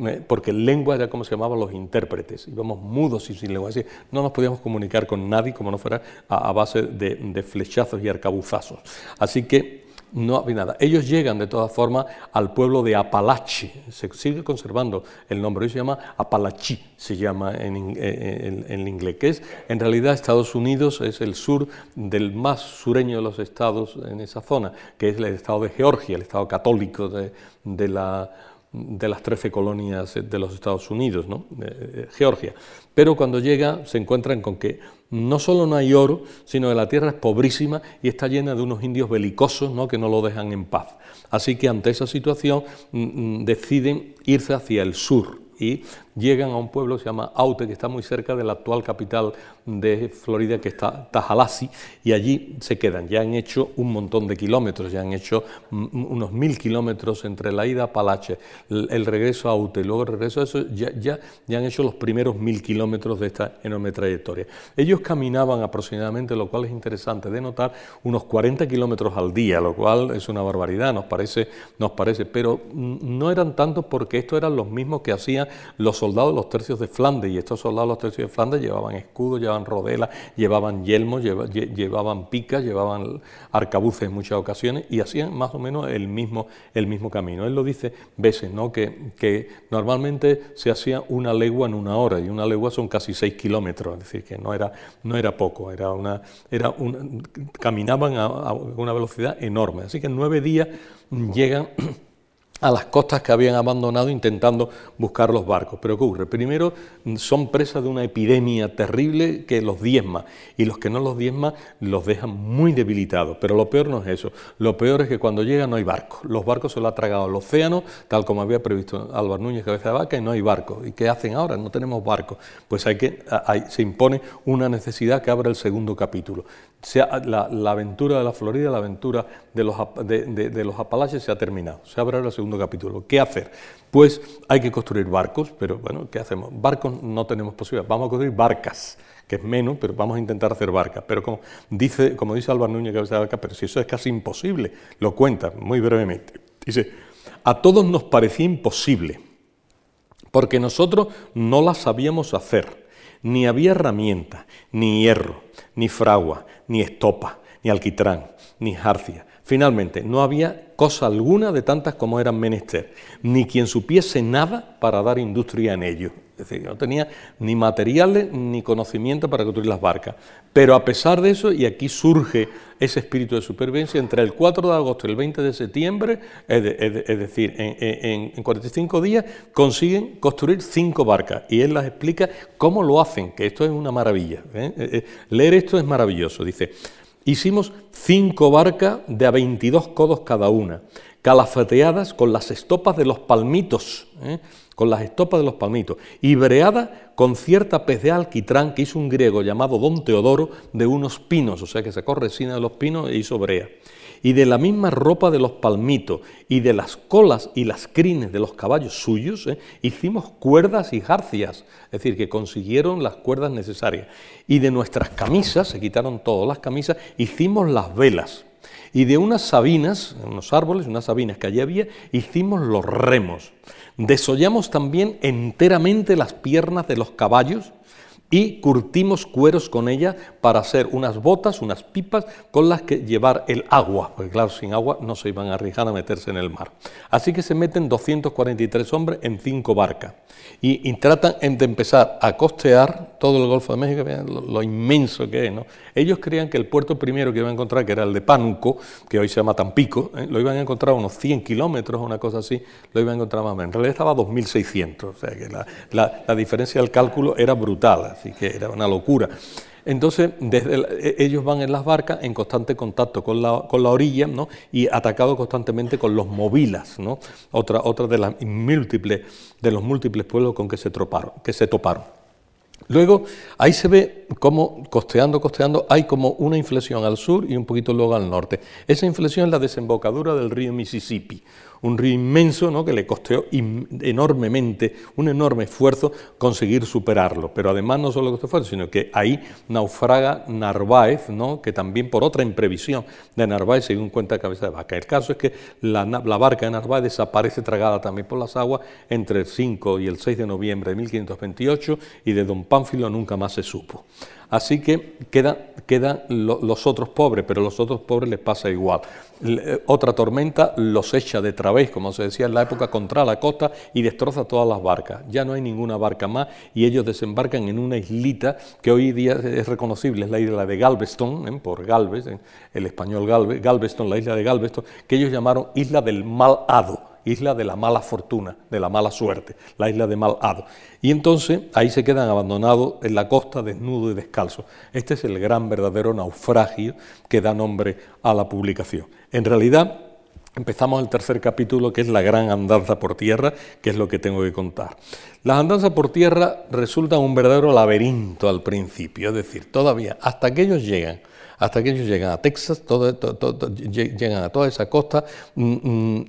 ¿Eh? porque lengua era como se llamaban los intérpretes, íbamos mudos y sin lengua, así no nos podíamos comunicar con nadie como no fuera a, base de, flechazos y arcabuzazos. Así que no había nada. Ellos llegan de todas formas al pueblo de Apalache, se sigue conservando el nombre, hoy se llama Apalachi, se llama en, en, inglés, que es en realidad Estados Unidos, es el sur del más sureño de los estados en esa zona, que es el estado de Georgia, el estado católico de, de la de las 13 colonias de los Estados Unidos, ¿no? Georgia. Pero cuando llega se encuentran con que no solo no hay oro, sino que la tierra es pobrísima y está llena de unos indios belicosos ¿no? que no lo dejan en paz. Así que ante esa situación mm, mm, deciden irse hacia el sur y llegan a un pueblo que se llama Aute, que está muy cerca de la actual capital de Florida, que está Tallahassee, y allí se quedan. Ya han hecho un montón de kilómetros, ya han hecho unos mil kilómetros entre la ida a Palache, el, regreso a Aute, luego el regreso a eso, ya, ya, ya han hecho los primeros mil kilómetros de esta enorme trayectoria. Ellos caminaban aproximadamente, lo cual es interesante de notar, unos 40 kilómetros al día, lo cual es una barbaridad, nos parece, nos parece, pero no eran tantos porque estos eran los mismos que hacían los soldados los tercios de Flandes, y estos soldados los tercios de Flandes llevaban escudos, llevaban rodelas, llevaban yelmos, llevaban picas, llevaban arcabuces en muchas ocasiones, y hacían más o menos el mismo, el mismo camino. Él lo dice veces, ¿no? que, que normalmente se hacía una legua en una hora, y una legua son casi seis kilómetros, es decir, que no era, no era poco, era una, era caminaban a, a una velocidad enorme. Así que en nueve días llegan a las costas que habían abandonado intentando buscar los barcos. Pero ¿qué ocurre? Primero son presas de una epidemia terrible que los diezma y los que no los diezma los dejan muy debilitados. Pero lo peor no es eso. Lo peor es que cuando llegan no hay barcos. Los barcos se lo ha tragado el océano, tal como había previsto Álvaro Núñez Cabeza de Vaca, y no hay barcos. ¿Y qué hacen ahora? No tenemos barcos. Pues hay que, se impone una necesidad que abra el segundo capítulo la, aventura de la Florida, la aventura de los, de, los Apalaches se ha terminado. Se abre ahora el segundo capítulo. ¿Qué hacer? Pues hay que construir barcos, pero bueno, ¿qué hacemos? Barcos no tenemos posibilidad. Vamos a construir barcas, que es menos, pero vamos a intentar hacer barcas. Pero como dice, como dice Álvaro Núñez Cabeza de Barca, pero si eso es casi imposible, lo cuenta muy brevemente. Dice, a todos nos parecía imposible, porque nosotros no las sabíamos hacer ni había herramienta, ni hierro, ni fragua, ni estopa, ni alquitrán, ni jarcia. Finalmente, no había cosa alguna de tantas como eran menester, ni quien supiese nada para dar industria en ello. Es decir, no tenía ni materiales ni conocimiento para construir las barcas. Pero a pesar de eso, y aquí surge ese espíritu de supervivencia, entre el 4 de agosto y el 20 de septiembre, es, decir, en, 45 días, consiguen construir cinco barcas. Y él las explica cómo lo hacen, que esto es una maravilla. ¿eh? Eh, eh, leer esto es maravilloso. Dice, hicimos cinco barcas de a 22 codos cada una, calafeteadas con las estopas de los palmitos con las estopas de los palmitos, y breada con cierta pez de alquitrán que hizo un griego llamado Don Teodoro de unos pinos, o sea que sacó resina de los pinos e hizo brea. Y de la misma ropa de los palmitos y de las colas y las crines de los caballos suyos, ¿eh? hicimos cuerdas y jarcias, es decir, que consiguieron las cuerdas necesarias. Y de nuestras camisas, se quitaron todas las camisas, hicimos las velas y de unas sabinas, unos árboles, unas sabinas que allí había, hicimos los remos. Desollamos también enteramente las piernas de los caballos y curtimos cueros con ella para hacer unas botas, unas pipas con las que llevar el agua, porque claro, sin agua no se iban a arriesgar a meterse en el mar. Así que se meten 243 hombres en cinco barcas y, tratan de empezar a costear todo el Golfo de México, lo, inmenso que es. ¿no? Ellos creían que el puerto primero que iban a encontrar, que era el de Pánuco, que hoy se llama Tampico, ¿eh? lo iban a encontrar a unos 100 kilómetros, una cosa así, lo iban a encontrar más o menos. En realidad estaba a 2.600, o sea que la diferencia del cálculo era brutal así que era una locura. Entonces, e, ellos van en las barcas en constante contacto con la, con la orilla ¿no? y atacados constantemente con los movilas, ¿no? otra, otra de, las múltiples, de los múltiples pueblos con que se, troparon, que se toparon. Luego, ahí se ve cómo, costeando, costeando, hay como una inflexión al sur y un poquito luego al norte. Esa inflexión es la desembocadura del río Mississippi, un río inmenso ¿no? que le costeó enormemente, un enorme esfuerzo conseguir superarlo. Pero además no solo costó esfuerzo, sino que ahí naufraga Narváez, ¿no? que también por otra imprevisión de Narváez, según cuenta Cabeza de Vaca. El caso es que la, la barca de Narváez desaparece tragada también por las aguas entre el 5 y el 6 de noviembre de 1528 y de Don Pánfilo nunca más se supo. Así que quedan, los otros pobres, pero los otros pobres les pasa igual. Eh, otra tormenta los echa de través, como se decía en la época, contra la costa y destroza todas las barcas. Ya no hay ninguna barca más y ellos desembarcan en una islita que hoy día es reconocible, es la isla de Galveston, ¿eh? por Galvez, el español Galveston, la isla de Galveston, que ellos llamaron Isla del Mal Hado isla de la mala fortuna, de la mala suerte, la isla de Malhado. Y entonces ahí se quedan abandonados en la costa, desnudos y descalzos. Este es el gran verdadero naufragio que da nombre a la publicación. En realidad, empezamos el tercer capítulo, que es la gran andanza por tierra, que es lo que tengo que contar. Las andanzas por tierra resultan un verdadero laberinto al principio, es decir, todavía hasta que ellos llegan hasta que ellos llegan a Texas, todo, llegan a toda esa costa, mm, mm,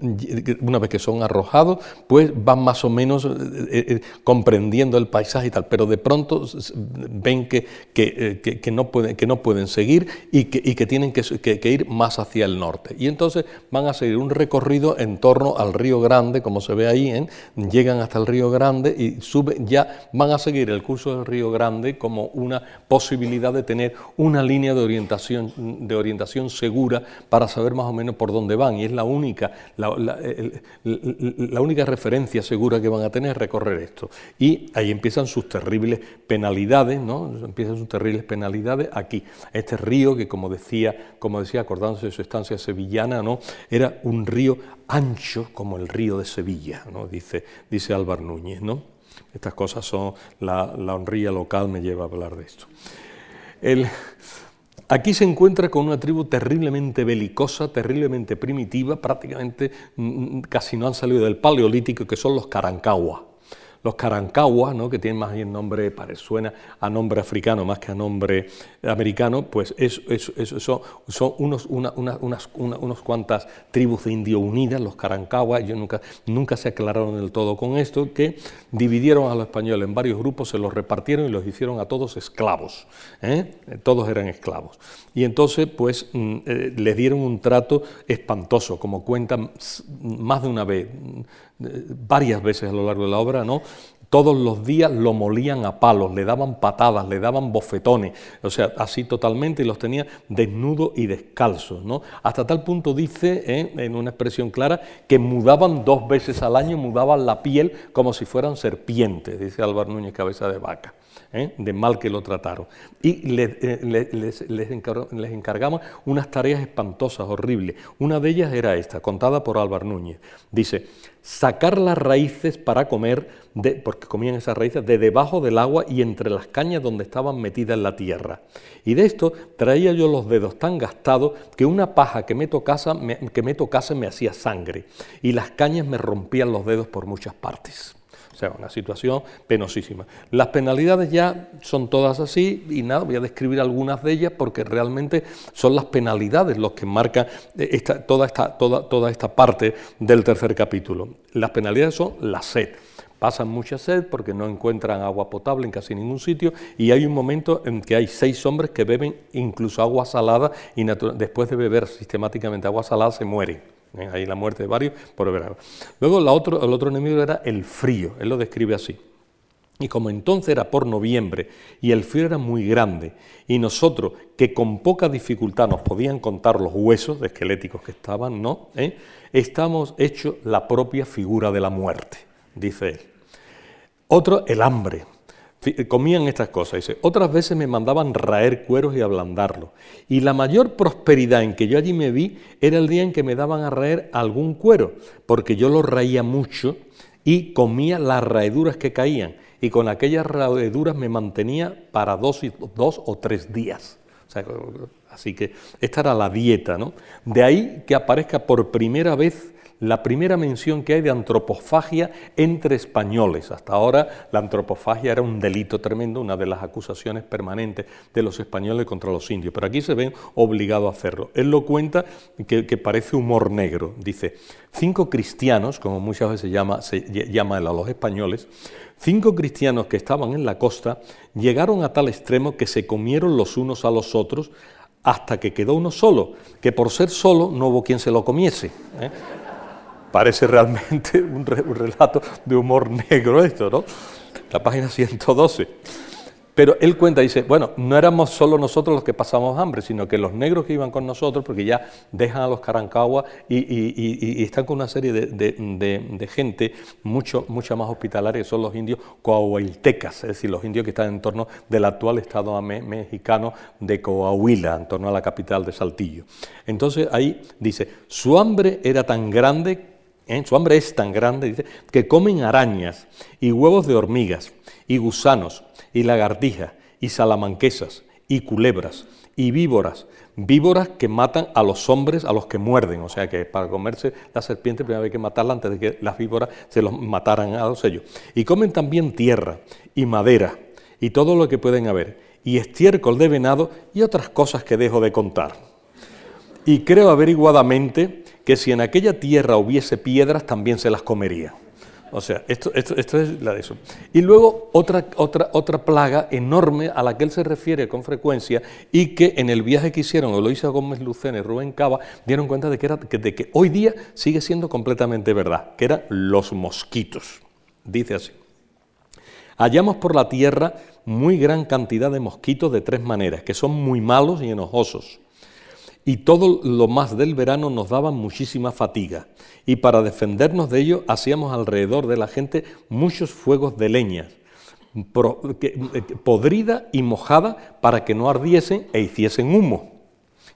una vez que son arrojados, pues van más o menos eh, eh, eh, comprendiendo el paisaje y tal, pero de pronto ven que, que, no, pueden, que no pueden seguir y que tienen que, ir más hacia el norte. Y entonces van a seguir un recorrido en torno al río Grande, como se ve ahí, llegan hasta el río Grande y suben, ya van a seguir el curso del río Grande como una posibilidad de tener una línea de orientación de orientación segura para saber más o menos por dónde van. Y es la única, la, única referencia segura que van a tener recorrer esto. Y ahí empiezan sus terribles penalidades, ¿no? Empiezan sus terribles penalidades aquí. Este río que, como decía, como decía acordándose de su estancia sevillana, ¿no? Era un río ancho como el río de Sevilla, ¿no? dice, dice Álvaro Núñez. ¿no? Estas cosas son, la, la honría local me lleva a hablar de esto. El, Aquí se encuentra con una tribu terriblemente belicosa, terriblemente primitiva, prácticamente mm, mm, casi no han salido del Paleolítico, que son los Carancagua los Carancaguas, ¿no? que tienen más bien nombre, suena a nombre africano más que a nombre americano, pues es, son, unos, una, unas, unos cuantas tribus de indio unidas, los Carancaguas, yo nunca, nunca se aclararon del todo con esto, que dividieron a los españoles en varios grupos, se los repartieron y los hicieron a todos esclavos, ¿eh? todos eran esclavos. Y entonces, pues, mm, eh, les dieron un trato espantoso, como cuentan más de una vez varias veces a lo largo de la obra, ¿no? Todos los días lo molían a palos, le daban patadas, le daban bofetones, o sea, así totalmente, y los tenía desnudos y descalzos, ¿no? Hasta tal punto dice, ¿eh? en una expresión clara, que mudaban dos veces al año, mudaban la piel como si fueran serpientes, dice Álvaro Núñez Cabeza de Vaca. ¿eh? de mal que lo trataron. Y eh, les, les, encargamos unas tareas espantosas, horribles. Una de ellas era esta, contada por Álvaro Núñez. Dice, sacar las raíces para comer, de, porque comían esas raíces, de debajo del agua y entre las cañas donde estaban metidas en la tierra. Y de esto traía yo los dedos tan gastados que una paja que me tocase que me, tocase me hacía sangre y las cañas me rompían los dedos por muchas partes. Sea, una situación penosísima. Las penalidades ya son todas así y nada, voy a describir algunas de ellas porque realmente son las penalidades los que marcan esta, toda, esta, toda, toda esta parte del tercer capítulo. Las penalidades son la sed pasan mucha sed porque no encuentran agua potable en casi ningún sitio y hay un momento en que hay seis hombres que beben incluso agua salada y después de beber sistemáticamente agua salada se mueren. ¿Eh? Ahí la muerte de varios por verano. Luego otro, el otro enemigo era el frío, él lo describe así. Y como entonces era por noviembre y el frío era muy grande, y nosotros, que con poca dificultad nos podían contar los huesos esqueléticos que estaban, ¿no? ¿Eh? Estamos hechos la propia figura de la muerte, dice él. Otro, el hambre comían estas cosas. Dice, otras veces me mandaban raer cueros y ablandarlos. Y la mayor prosperidad en que yo allí me vi era el día en que me daban a raer algún cuero, porque yo lo raía mucho y comía las raeduras que caían. Y con aquellas raeduras me mantenía para dos, dos o tres días. así que esta era la dieta, ¿no? De ahí que aparezca por primera vez la primera mención que hay de antropofagia entre españoles. Hasta ahora la antropofagia era un delito tremendo, una de las acusaciones permanentes de los españoles contra los indios, pero aquí se ven obligados a hacerlo. Él lo cuenta que, parece humor negro. Dice, cinco cristianos, como muchas veces se llama, a los españoles, cinco cristianos que estaban en la costa llegaron a tal extremo que se comieron los unos a los otros hasta que quedó uno solo, que por ser solo no hubo quien se lo comiese. ¿eh? Parece realmente un, relato de humor negro esto, ¿no? La página 112. Pero él cuenta, dice, bueno, no éramos solo nosotros los que pasamos hambre, sino que los negros que iban con nosotros, porque ya dejan a los Carancagua y, están con una serie de, gente mucho, mucha más hospitalaria, que son los indios coahuiltecas, es decir, los indios que están en torno del actual estado mexicano de Coahuila, en torno a la capital de Saltillo. Entonces ahí dice, su hambre era tan grande, su hambre es tan grande, dice, que comen arañas y huevos de hormigas y gusanos y lagartijas, y salamanquesas, y culebras, y víboras, víboras que matan a los hombres, a los que muerden, o sea que para comerse la serpiente primero hay que matarla antes de que las víboras se los mataran a los ellos. Y comen también tierra y madera y todo lo que pueden haber, y estiércol de venado y otras cosas que dejo de contar. Y creo averiguadamente que si en aquella tierra hubiese piedras también se las comería. O sea, esto, esto, es la de eso. Y luego otra, otra, otra plaga enorme a la que él se refiere con frecuencia y que en el viaje que hicieron Eloisa Gómez Lucena y Rubén Cava dieron cuenta de que, de que hoy día sigue siendo completamente verdad, que eran los mosquitos. Dice así. Hallamos por la tierra muy gran cantidad de mosquitos de tres maneras, que son muy malos y enojosos y todo lo más del verano nos daba muchísima fatiga, y para defendernos de ello hacíamos alrededor de la gente muchos fuegos de leña, eh, podrida y mojada para que no ardiesen e hiciesen humo,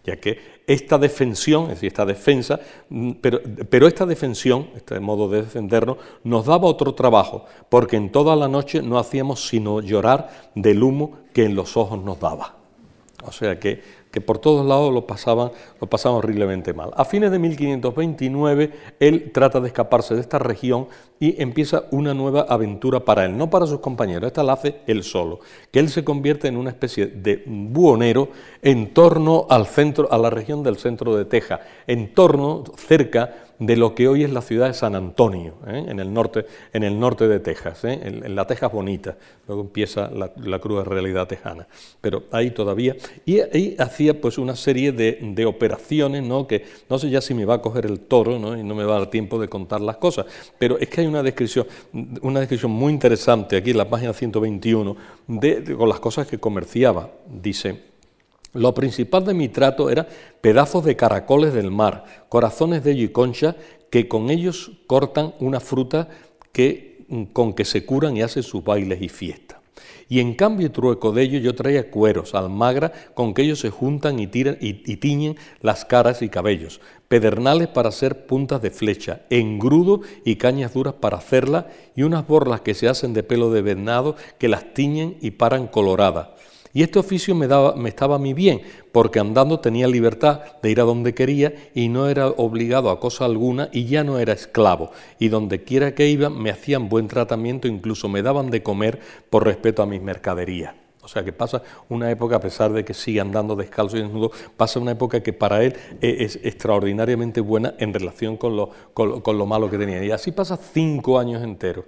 ya que esta defensión, es decir, esta defensa, mm, pero, pero esta defensión, este modo de defendernos, nos daba otro trabajo, porque en toda la noche no hacíamos sino llorar del humo que en los ojos nos daba. O sea que que por todos lados lo pasaban, lo pasaban horriblemente mal. A fines de 1529 él trata de escaparse de esta región y empieza una nueva aventura para él, no para sus compañeros, esta la hace él solo, que él se convierte en una especie de buhonero en torno al centro, a la región del centro de Texas, en torno, cerca de lo que hoy es la ciudad de San Antonio, ¿eh? en, el norte, en el norte de Texas, ¿eh? en, la Texas bonita, luego empieza la, cruda realidad tejana, pero ahí todavía, y ahí hacía pues una serie de, operaciones, ¿no? que no sé ya si me va a coger el toro ¿no? y no me va a dar tiempo de contar las cosas, pero es que hay una descripción, una descripción muy interesante aquí en la página 121 de, con las cosas que comerciaba, dice, lo principal de mi trato era pedazos de caracoles del mar, corazones de ello y concha, que con ellos cortan una fruta que, con que se curan y hacen sus bailes y fiestas. Y en cambio y trueco de ello yo traía cueros, almagra, con que ellos se juntan y, tiran, y, y tiñen las caras y cabellos, pedernales para hacer puntas de flecha, engrudo y cañas duras para hacerla, y unas borlas que se hacen de pelo de venado que las tiñen y paran coloradas y este oficio me, daba, me estaba a mí bien, porque andando tenía libertad de ir a donde quería y no era obligado a cosa alguna y ya no era esclavo. Y donde quiera que iba me hacían buen tratamiento, incluso me daban de comer por respeto a mis mercaderías. O sea que pasa una época, a pesar de que sigue andando descalzo y desnudo, pasa una época que para él e, es extraordinariamente buena en relación con lo, con lo malo que tenía. Y así pasa cinco años enteros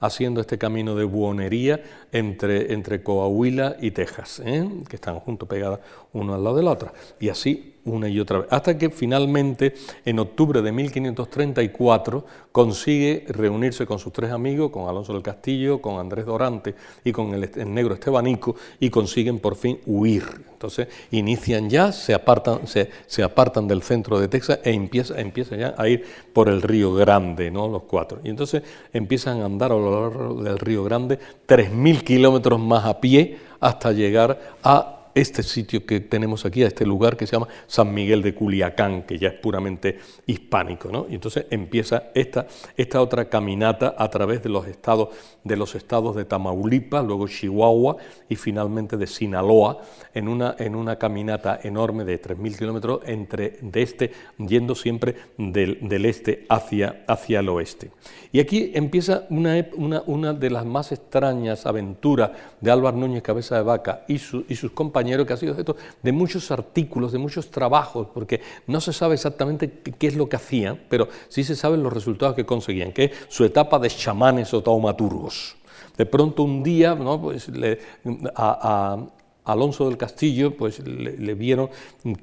haciendo este camino de buonería entre, entre Coahuila y Texas, ¿eh? que están juntos pegadas uno al lado de la otra. Y así una y otra vez, hasta que finalmente en octubre de 1534 consigue reunirse con sus tres amigos, con Alonso del Castillo, con Andrés Dorante y con el, negro Estebanico, y consiguen por fin huir. Entonces inician ya, se apartan, se, se apartan del centro de Texas e empiezan empieza ya a ir por el Río Grande, ¿no? los cuatro. Y entonces empiezan a andar a lo largo del Río Grande 3.000 kilómetros más a pie hasta llegar a este sitio que tenemos aquí, a este lugar que se llama San Miguel de Culiacán, que ya es puramente hispánico. ¿no? Y entonces empieza esta, esta otra caminata a través de los, estados, de los estados de Tamaulipas, luego Chihuahua y finalmente de Sinaloa, en una, en una caminata enorme de 3.000 kilómetros entre, de este, yendo siempre del, del este hacia, hacia el oeste. Y aquí empieza una, una, una de las más extrañas aventuras de Álvaro Núñez Cabeza de Vaca y, y sus compañeros que ha sido objeto de muchos artículos, de muchos trabajos, porque no se sabe exactamente qué es lo que hacían, pero sí se saben los resultados que conseguían, que es su etapa de chamanes o taumaturgos. De pronto un día, ¿no? pues, a, Alonso del Castillo, pues le, vieron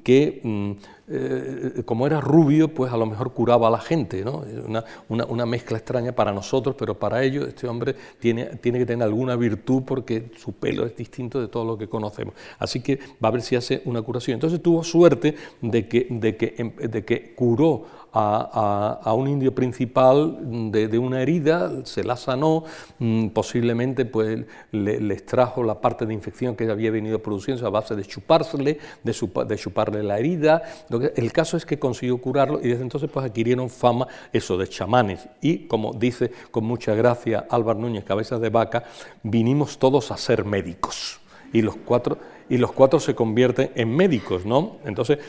que mm, eh, como era rubio, pues a lo mejor curaba a la gente, ¿no? Una, una, mezcla extraña para nosotros, pero para ellos este hombre tiene, tiene que tener alguna virtud porque su pelo es distinto de todo lo que conocemos. Así que va a ver si hace una curación. Entonces tuvo suerte de que, de que, de que curó a, un indio principal de, una herida, se la sanó, mm, posiblemente pues, le, extrajo la parte de infección que había venido produciendo a base de chupársele, de, de chuparle la herida. El caso es que consiguió curarlo y desde entonces pues, adquirieron fama eso de chamanes. Y como dice con mucha gracia Álvaro Núñez Cabezas de Vaca, vinimos todos a ser médicos. Y los cuatro, y los cuatro se convierten en médicos, ¿no? Entonces,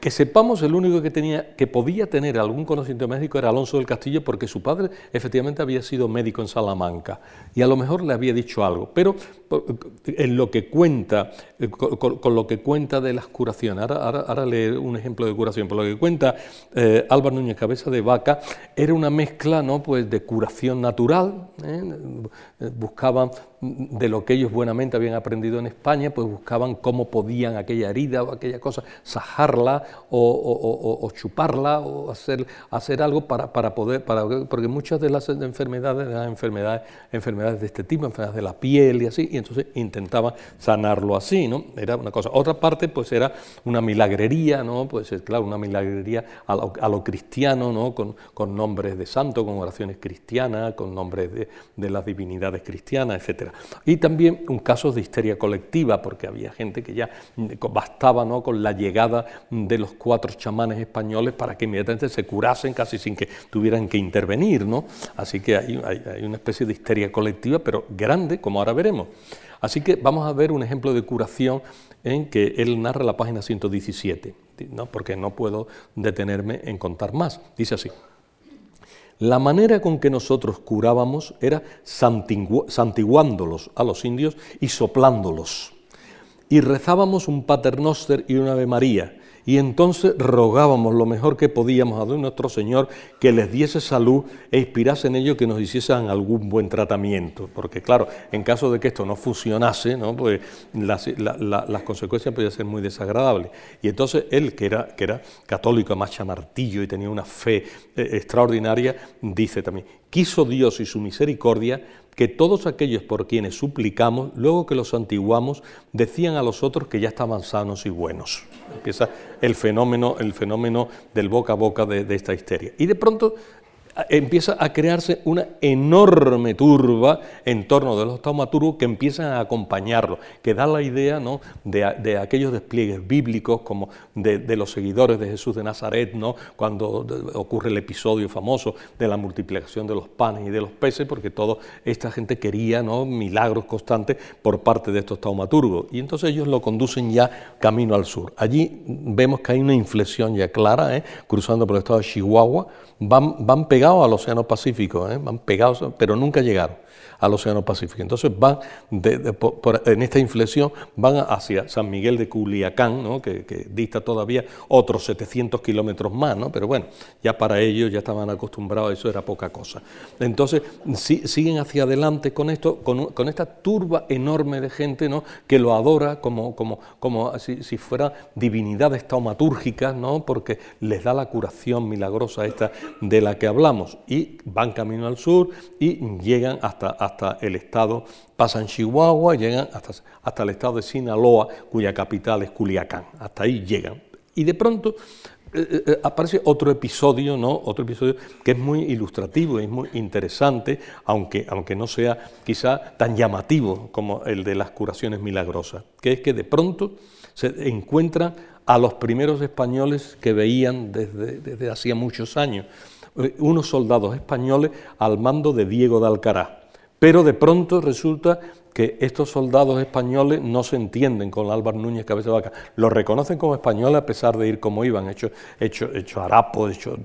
que sepamos el único que tenía que podía tener algún conocimiento médico era Alonso del Castillo porque su padre efectivamente había sido médico en Salamanca y a lo mejor le había dicho algo, pero en lo que cuenta eh, con, lo que cuenta de las curaciones, ahora, ahora, un ejemplo de curación, por lo que cuenta eh, Álvaro Núñez Cabeza de Vaca, era una mezcla ¿no? pues de curación natural, ¿eh? buscaban de lo que ellos buenamente habían aprendido en España, pues buscaban cómo podían aquella herida o aquella cosa sajarla o, chuparla o hacer, hacer algo para, para poder, para, porque muchas de las enfermedades enfermedades, enfermedades de este tipo, enfermedades de la piel y así, y entonces intentaban sanarlo así, ¿no? Era una cosa. Otra parte, pues era una milagrería, ¿no? Pues claro, una milagrería a lo, cristiano, ¿no? Con, con, nombres de santo, con oraciones cristianas, con nombres de, de las divinidades cristianas, etcétera. Y también un caso de histeria colectiva, porque había gente que ya bastaba ¿no? con la llegada de los cuatro chamanes españoles para que inmediatamente se curasen casi sin que tuvieran que intervenir. ¿no? Así que hay, hay una especie de histeria colectiva, pero grande, como ahora veremos. Así que vamos a ver un ejemplo de curación en que él narra la página 117, ¿no? porque no puedo detenerme en contar más. Dice así. La manera con que nosotros curábamos era santiguándolos a los indios y soplándolos. Y rezábamos un paternoster y una Ave María, y entonces rogábamos lo mejor que podíamos a nuestro Señor que les diese salud e inspirase en ellos que nos hiciesen algún buen tratamiento, porque claro, en caso de que esto no funcionase, ¿no? pues las, consecuencias podían ser muy desagradables. Y entonces él, que era, católico, más chamartillo y tenía una fe eh, extraordinaria, dice también, quiso Dios y su misericordia que todos aquellos por quienes suplicamos, luego que los antiguamos, decían a los otros que ya estaban sanos y buenos. Empieza el fenómeno, el fenómeno del boca a boca de, de esta histeria. Y de pronto empieza a crearse una enorme turba en torno de los taumaturgos que empiezan a acompañarlo, que da la idea ¿no? de, aquellos despliegues bíblicos como de, los seguidores de Jesús de Nazaret, ¿no? cuando ocurre el episodio famoso de la multiplicación de los panes y de los peces, porque toda esta gente quería ¿no? milagros constantes por parte de estos taumaturgos. Y entonces ellos lo conducen ya camino al sur. Allí vemos que hay una inflexión ya clara, ¿eh? cruzando por el estado de Chihuahua, van, van al Océano Pacífico, ¿eh? van pegados, pero nunca llegaron al Océano Pacífico. Entonces van, en esta inflexión, van hacia San Miguel de Culiacán, ¿no? que, dista todavía otros 700 kilómetros más, ¿no? pero bueno, ya para ellos ya estaban acostumbrados, eso era poca cosa. Entonces siguen hacia adelante con esto, con, esta turba enorme de gente ¿no? que lo adora como, como, como si, si fueran divinidades taumatúrgicas, ¿no? porque les da la curación milagrosa esta de la que hablamos, y van camino al sur y llegan hasta hasta el estado, pasan Chihuahua llegan hasta, el estado de Sinaloa, cuya capital es Culiacán. Hasta ahí llegan. Y de pronto eh, eh, eh, aparece otro episodio, ¿no? Otro episodio que es muy ilustrativo es muy interesante, aunque, aunque no sea quizá tan llamativo como el de las curaciones milagrosas, que es que de pronto se encuentran a los primeros españoles que veían desde, desde hacía muchos años, unos soldados españoles al mando de Diego de Alcaraz. Pero de pronto resulta que estos soldados españoles no se entienden con Álvaro Núñez Cabeza de Vaca. Los reconocen como españoles a pesar de ir como iban, hechos hecho, hecho harapos, hecho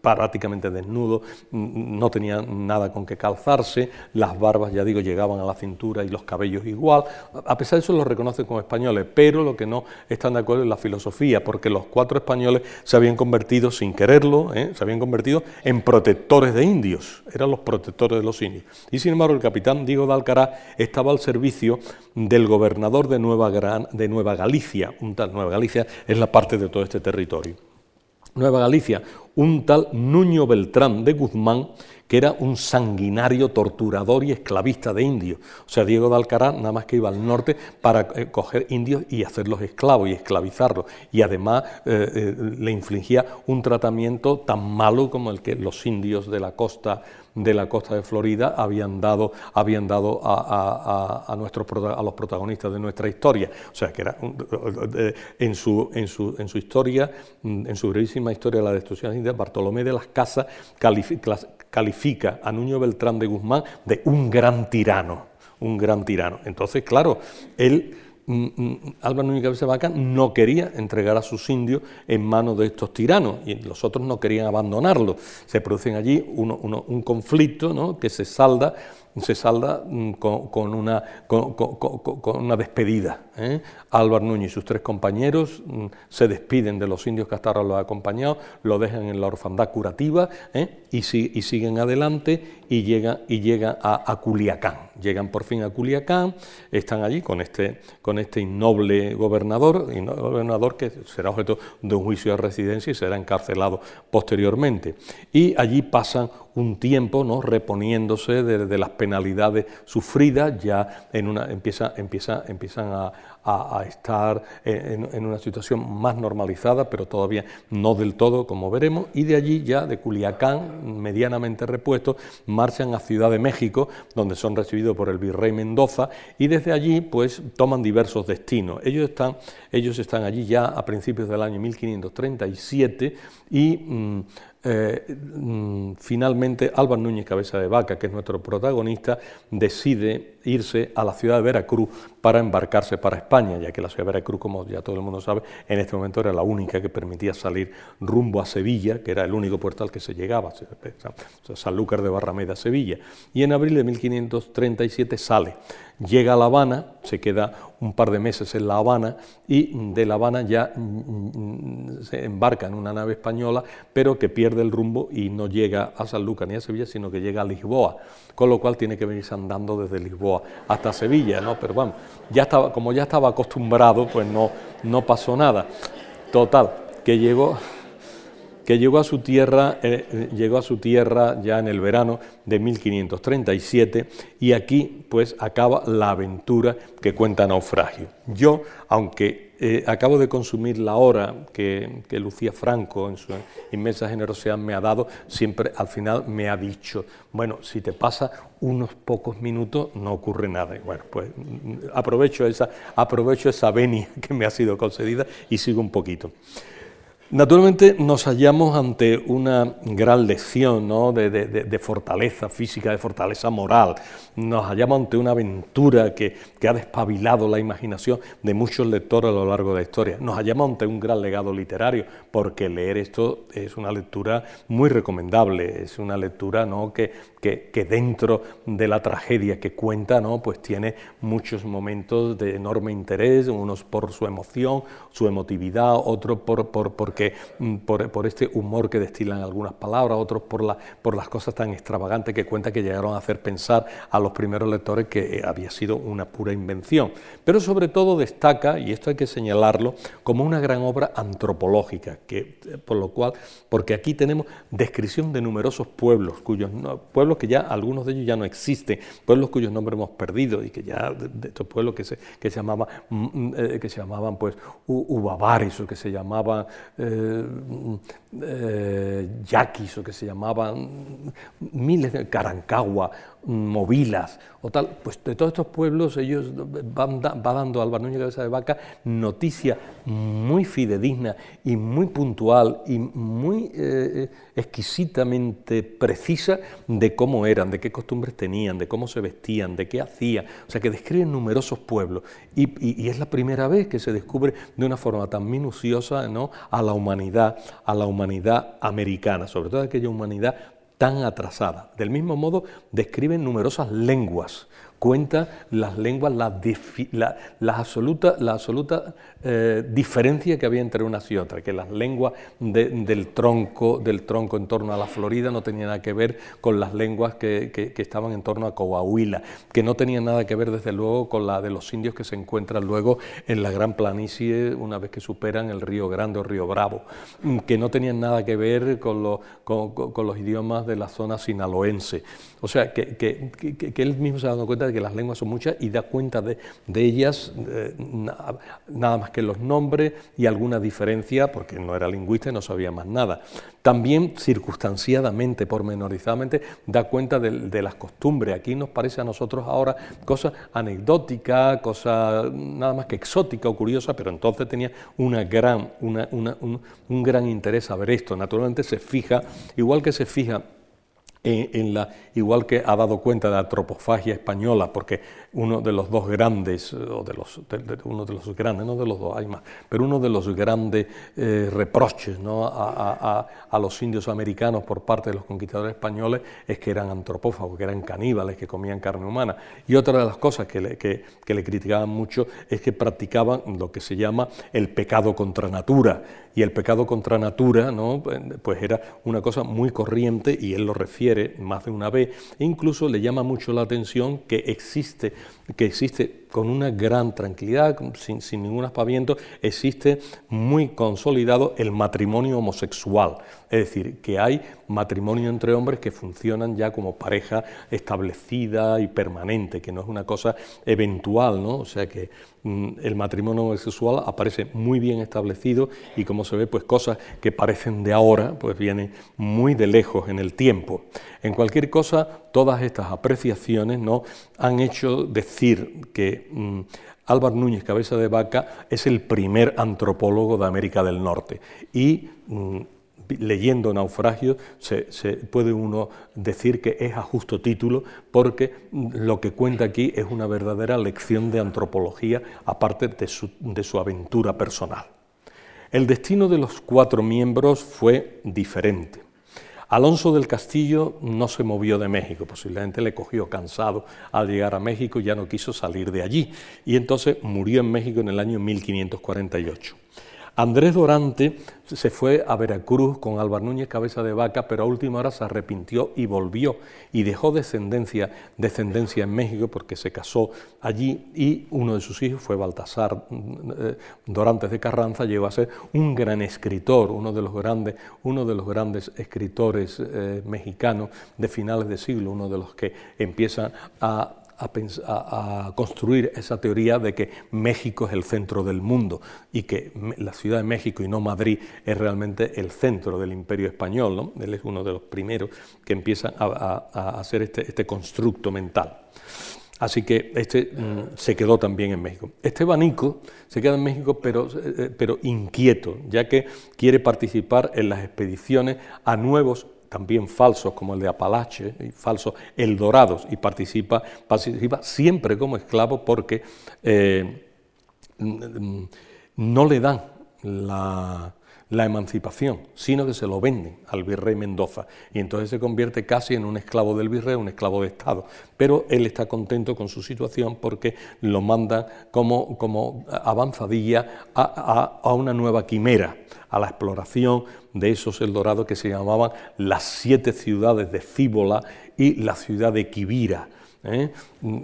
prácticamente desnudos, no tenían nada con que calzarse, las barbas, ya digo, llegaban a la cintura y los cabellos igual. A pesar de eso los reconocen como españoles, pero lo que no están de acuerdo es la filosofía, porque los cuatro españoles se habían convertido, sin quererlo, ¿eh? se habían convertido en protectores de indios, eran los protectores de los indios. Y sin embargo el capitán Diego de Alcaraz está al servicio del gobernador de Nueva, de Nueva Galicia, un tal Nueva Galicia es la parte de todo este territorio. Nueva Galicia, un tal Nuño Beltrán de Guzmán, que era un sanguinario torturador y esclavista de indios. O sea, Diego de Alcaraz nada más que iba al norte para eh, coger indios y hacerlos esclavos y esclavizarlos. Y además eh, eh, le infligía un tratamiento tan malo como el que los indios de la costa de la costa de Florida habían dado, habían dado a, nuestros, a los protagonistas de nuestra historia. O sea, que era en su, en su, en su historia, en su brevísima historia de la destrucción de Bartolomé de las Casas califica a Nuño Beltrán de Guzmán de un gran tirano, un gran tirano. Entonces, claro, él Mm, mm, Álvaro Núñez Cabeza Vaca no quería entregar a sus indios en manos de estos tiranos y los otros no querían abandonarlo. Se produce allí un conflicto que se salda salda mm, con, una, con, una, despedida. ¿eh? Álvaro Núñez y sus tres compañeros mm, se despiden de los indios que hasta ahora los han acompañado, lo dejan en la orfandad curativa ¿eh? y, siguen adelante y llegan, a, Culiacán. Llegan por fin a Culiacán, están allí con este, con este innoble gobernador, gobernador que será objeto de un juicio de residencia y será encarcelado posteriormente. Y allí pasan un tiempo ¿no? reponiéndose de, las penalidades sufridas, ya en una, empieza, empiezan a, a, estar en, una situación más normalizada, pero todavía no del todo, como veremos, y de allí ya, de Culiacán, medianamente repuesto, marchan a Ciudad de México, donde son recibidos por el virrey Mendoza, y desde allí pues toman diversos destinos. Ellos están, ellos están allí ya a principios del año 1537 y... eh, mm, finalmente Álvaro Núñez Cabeza de Vaca, que es nuestro protagonista, decide irse a la ciudad de Veracruz para embarcarse para España, ya que la ciudad de Veracruz, como ya todo el mundo sabe, en este momento era la única que permitía salir rumbo a Sevilla, que era el único puerto al que se llegaba, Sanlúcar de Barrameda, Sevilla. Y en abril de 1537 sale, llega a La Habana, se queda un par de meses en La Habana y de La Habana ya mm, mm, se embarca en una nave española, pero que pierde el rumbo y no llega a Sanlúcar ni a Sevilla, sino que llega a Lisboa, con lo cual tiene que venirse andando desde Lisboa hasta Sevilla, ¿no? Pero bueno, ya estaba, como ya estaba acostumbrado, pues no, no pasó nada. Total, que llegó que llegó a su tierra, eh, eh, llegó a su tierra ya en el verano de 1537 y aquí pues acaba la aventura que cuenta Naufragio. Yo, aunque eh, acabo de consumir la hora que, que, Lucía Franco en su inmensa generosidad me ha dado, siempre al final me ha dicho, bueno, si te pasa unos pocos minutos no ocurre nada. Bueno, pues aprovecho esa, aprovecho esa venia que me ha sido concedida y sigo un poquito. Naturalmente nos hallamos ante una gran lección de, fortaleza física, de fortaleza moral. Nos hallamos ante una aventura que, ha despabilado la imaginación de muchos lectores a lo largo de la historia. Nos hallamos ante un gran legado literario, porque leer esto es una lectura muy recomendable, es una lectura ¿no? que, que, dentro de la tragedia que cuenta ¿no? pues tiene muchos momentos de enorme interés, unos por su emoción, su emotividad, otros por, por, porque Mm, por, este humor que destilan algunas palabras, otros por, la, por las cosas tan extravagantes que cuenta que llegaron a hacer pensar a los primeros lectores que eh, había sido una pura invención. Pero sobre todo destaca, y esto hay que señalarlo, como una gran obra antropológica, que, eh, por lo cual, porque aquí tenemos descripción de numerosos pueblos, cuyos pueblos que ya algunos de ellos ya no existen, pueblos cuyos nombres hemos perdido y que ya de, estos pueblos que se, que se llamaban mm, mm, eh, que se llamaban pues Ubabaris o que se llamaban yaquis o que se llamaban miles de Carancagua, Movilas o tal, pues de todos estos pueblos ellos van va dando Álvaro Núñez Cabeza de Vaca noticia muy fidedigna y muy puntual y muy eh, exquisitamente precisa de cómo eran, de qué costumbres tenían, de cómo se vestían, de qué hacían, o sea que describen numerosos pueblos y, y es la primera vez que se descubre de una forma tan minuciosa ¿no? a la humanidad, a la humanidad americana, sobre todo aquella humanidad tan atrasada. Del mismo modo, describen numerosas lenguas, cuenta las lenguas, la, la, absoluta, la absoluta eh, diferencia que había entre unas y otras, que las lenguas del, tronco, del tronco en torno a la Florida no tenían nada que ver con las lenguas que, que, estaban en torno a Coahuila, que no tenían nada que ver desde luego con la de los indios que se encuentran luego en la gran planicie una vez que superan el río Grande o río Bravo, que no tenían nada que ver con, con, con los idiomas de la zona sinaloense. O sea, que, que, él mismo se ha dado cuenta que las lenguas son muchas y da cuenta de, de ellas eh, nada más que los nombres y alguna diferencia, porque no era lingüista y no sabía más nada. También circunstanciadamente, pormenorizadamente, da cuenta de, las costumbres. Aquí nos parece a nosotros ahora cosa anecdótica, cosa nada más que exótica o curiosa, pero entonces tenía una gran, un, un gran interés a ver esto. Naturalmente se fija, igual que se fija en, la, igual que ha dado cuenta de la antropofagia española, porque uno de los dos grandes, o de los, uno de los grandes, no de los dos hay más, pero uno de los grandes eh, reproches ¿no? a, a, los indios americanos por parte de los conquistadores españoles es que eran antropófagos, que eran caníbales, que comían carne humana. Y otra de las cosas que le, que, que le criticaban mucho es que practicaban lo que se llama el pecado contra natura. Y el pecado contra natura, ¿no? pues era una cosa muy corriente y él lo refiere más de una vez, e incluso le llama mucho la atención que existe, que existe con una gran tranquilidad, sin, ningún aspaviento, existe muy consolidado el matrimonio homosexual, es decir, que hay matrimonio entre hombres que funcionan ya como pareja establecida y permanente, que no es una cosa eventual, ¿no? O sea que mm, el matrimonio homosexual aparece muy bien establecido y como se ve, pues cosas que parecen de ahora, pues vienen muy de lejos en el tiempo. En cualquier cosa, todas estas apreciaciones ¿no? han hecho decir que mm, Álvaro Núñez Cabeza de Vaca es el primer antropólogo de América del Norte y mm, leyendo Naufragio se, puede uno decir que es a justo título porque lo que cuenta aquí es una verdadera lección de antropología aparte de su, de su aventura personal. El destino de los cuatro miembros fue diferente. Alonso del Castillo no se movió de México, posiblemente le cogió cansado al llegar a México, ya no quiso salir de allí y entonces murió en México en el año 1548. Andrés Dorante se fue a Veracruz con Álvaro Núñez Cabeza de Vaca, pero a última hora se arrepintió y volvió y dejó descendencia, descendencia en México porque se casó allí y uno de sus hijos fue Baltasar eh, Dorantes de Carranza, llegó a ser un gran escritor, uno de los grandes, uno de los grandes escritores eh, mexicanos de finales de siglo, uno de los que empiezan a a, construir esa teoría de que México es el centro del mundo y que la Ciudad de México y no Madrid es realmente el centro del imperio español. Él es uno de los primeros que empiezan a, hacer este, este, constructo mental. Así que este mm, se quedó también en México. Este Banico se queda en México pero, eh, pero inquieto, ya que quiere participar en las expediciones a nuevos también falsos como el de Apalache, y falsos Eldorados, y participa, participa siempre como esclavo porque eh, no le dan la, la emancipación, sino que se lo venden al virrey Mendoza y entonces se convierte casi en un esclavo del virrey, un esclavo de Estado. Pero él está contento con su situación porque lo manda como, como avanzadilla a, a, una nueva quimera, a la exploración de esos Eldorados que se llamaban las siete ciudades de Cíbola y la ciudad de Quivira ¿eh?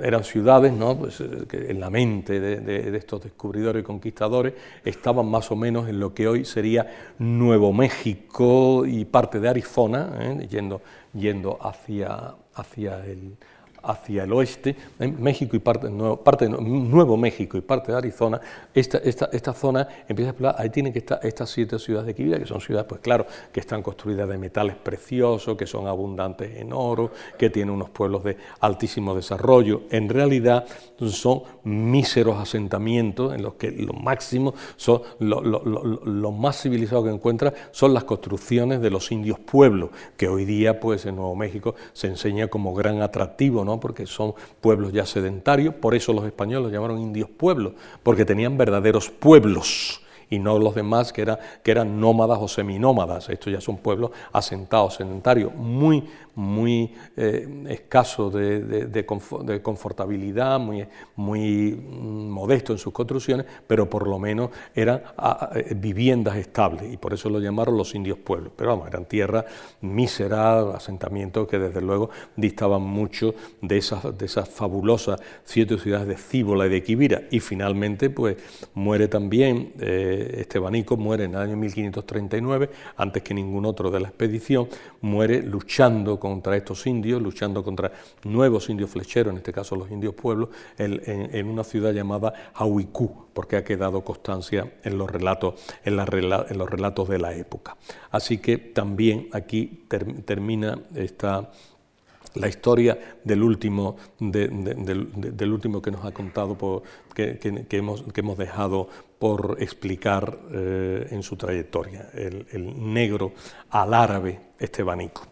Eran ciudades ¿no? Pues, eh, que en la mente de, estos descubridores y conquistadores estaban más o menos en lo que hoy sería Nuevo México y parte de Arizona, ¿eh? yendo, yendo hacia, hacia el, hacia el oeste, en México y parte, de Nuevo México y parte de Arizona, esta, esta, esta zona empieza a explorar, ahí tienen que estar estas siete ciudades de Quibira, que son ciudades, pues claro, que están construidas de metales preciosos, que son abundantes en oro, que tienen unos pueblos de altísimo desarrollo. En realidad son míseros asentamientos en los que lo máximo son, lo, lo, más civilizado que encuentra son las construcciones de los indios pueblos, que hoy día pues en Nuevo México se enseña como gran atractivo, ¿no? Porque son pueblos ya sedentarios, por eso los españoles los llamaron indios pueblos, porque tenían verdaderos pueblos y no los demás que, que eran nómadas o seminómadas. Estos ya son pueblos asentados, sedentarios, muy, muy eh, escasos de, confortabilidad, muy, muy mm, modesto en sus construcciones, pero por lo menos eran eh, viviendas estables y por eso lo llamaron los indios pueblos. Pero vamos, eran tierras míseras, asentamientos que desde luego distaban mucho de esas, de esas fabulosas siete ciudades de Cíbola y de Quivira. Y finalmente, pues muere también eh, Estebanico, muere en el año 1539, antes que ningún otro de la expedición, muere luchando contra estos indios, luchando contra nuevos indios flecheros, en este caso los indios pueblos, en, una ciudad llamada Hawiku, porque ha quedado constancia en los relatos, en, los relatos de la época. Así que también aquí termina esta la historia del último, del, último que nos ha contado, que, hemos, que, hemos, dejado por explicar eh, en su trayectoria, el, negro al árabe estebanico.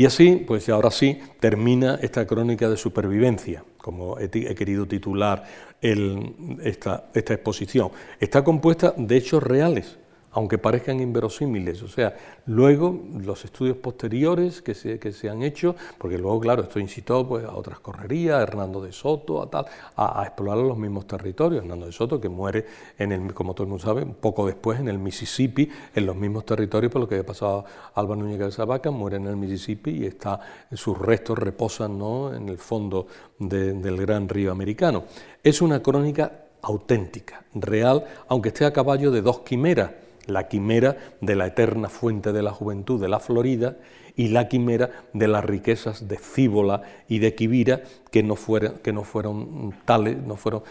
Y así, pues ahora sí, termina esta crónica de supervivencia, como he, querido titular esta, esta exposición. Está compuesta de hechos reales, aunque parezcan inverosímiles. O sea, luego los estudios posteriores que se, que se han hecho, porque luego, claro, esto incitó pues, a otras correrías, a Hernando de Soto, a tal, a, explorar los mismos territorios. Hernando de Soto, que muere, en el, como todo el mundo sabe, poco después en el Mississippi, en los mismos territorios por lo que había pasado Álvaro Núñez de Vaca, muere en el Mississippi y está, sus restos reposan ¿no? en el fondo del gran río americano. Es una crónica auténtica, real, aunque esté a caballo de dos quimeras la quimera de la eterna fuente de la juventud de la Florida y la quimera de las riquezas de Cíbola y de Quivira que no, que no fueron tales, no fueron,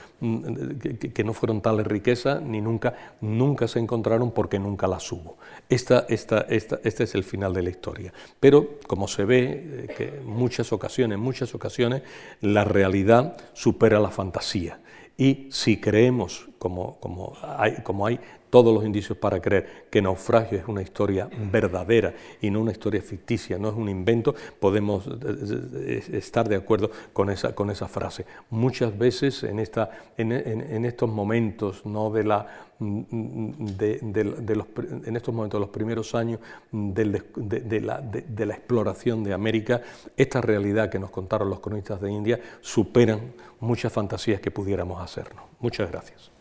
que, no fueron tales riquezas ni nunca, nunca se encontraron porque nunca las hubo. Esta, esta, esta, este es el final de la historia. Pero como se ve eh, que en muchas ocasiones, muchas ocasiones, la realidad supera la fantasía. Y si creemos, como, como hay todos los indicios para creer que Naufragio es una historia verdadera y no una historia ficticia, no es un invento, podemos eh, eh, estar de acuerdo con esa, con esa frase. Muchas veces en, esta, en, estos momentos ¿no? de la, de, los, en estos momentos, los primeros años de, la, de la exploración de América, esta realidad que nos contaron los cronistas de India superan muchas fantasías que pudiéramos hacernos. Muchas gracias.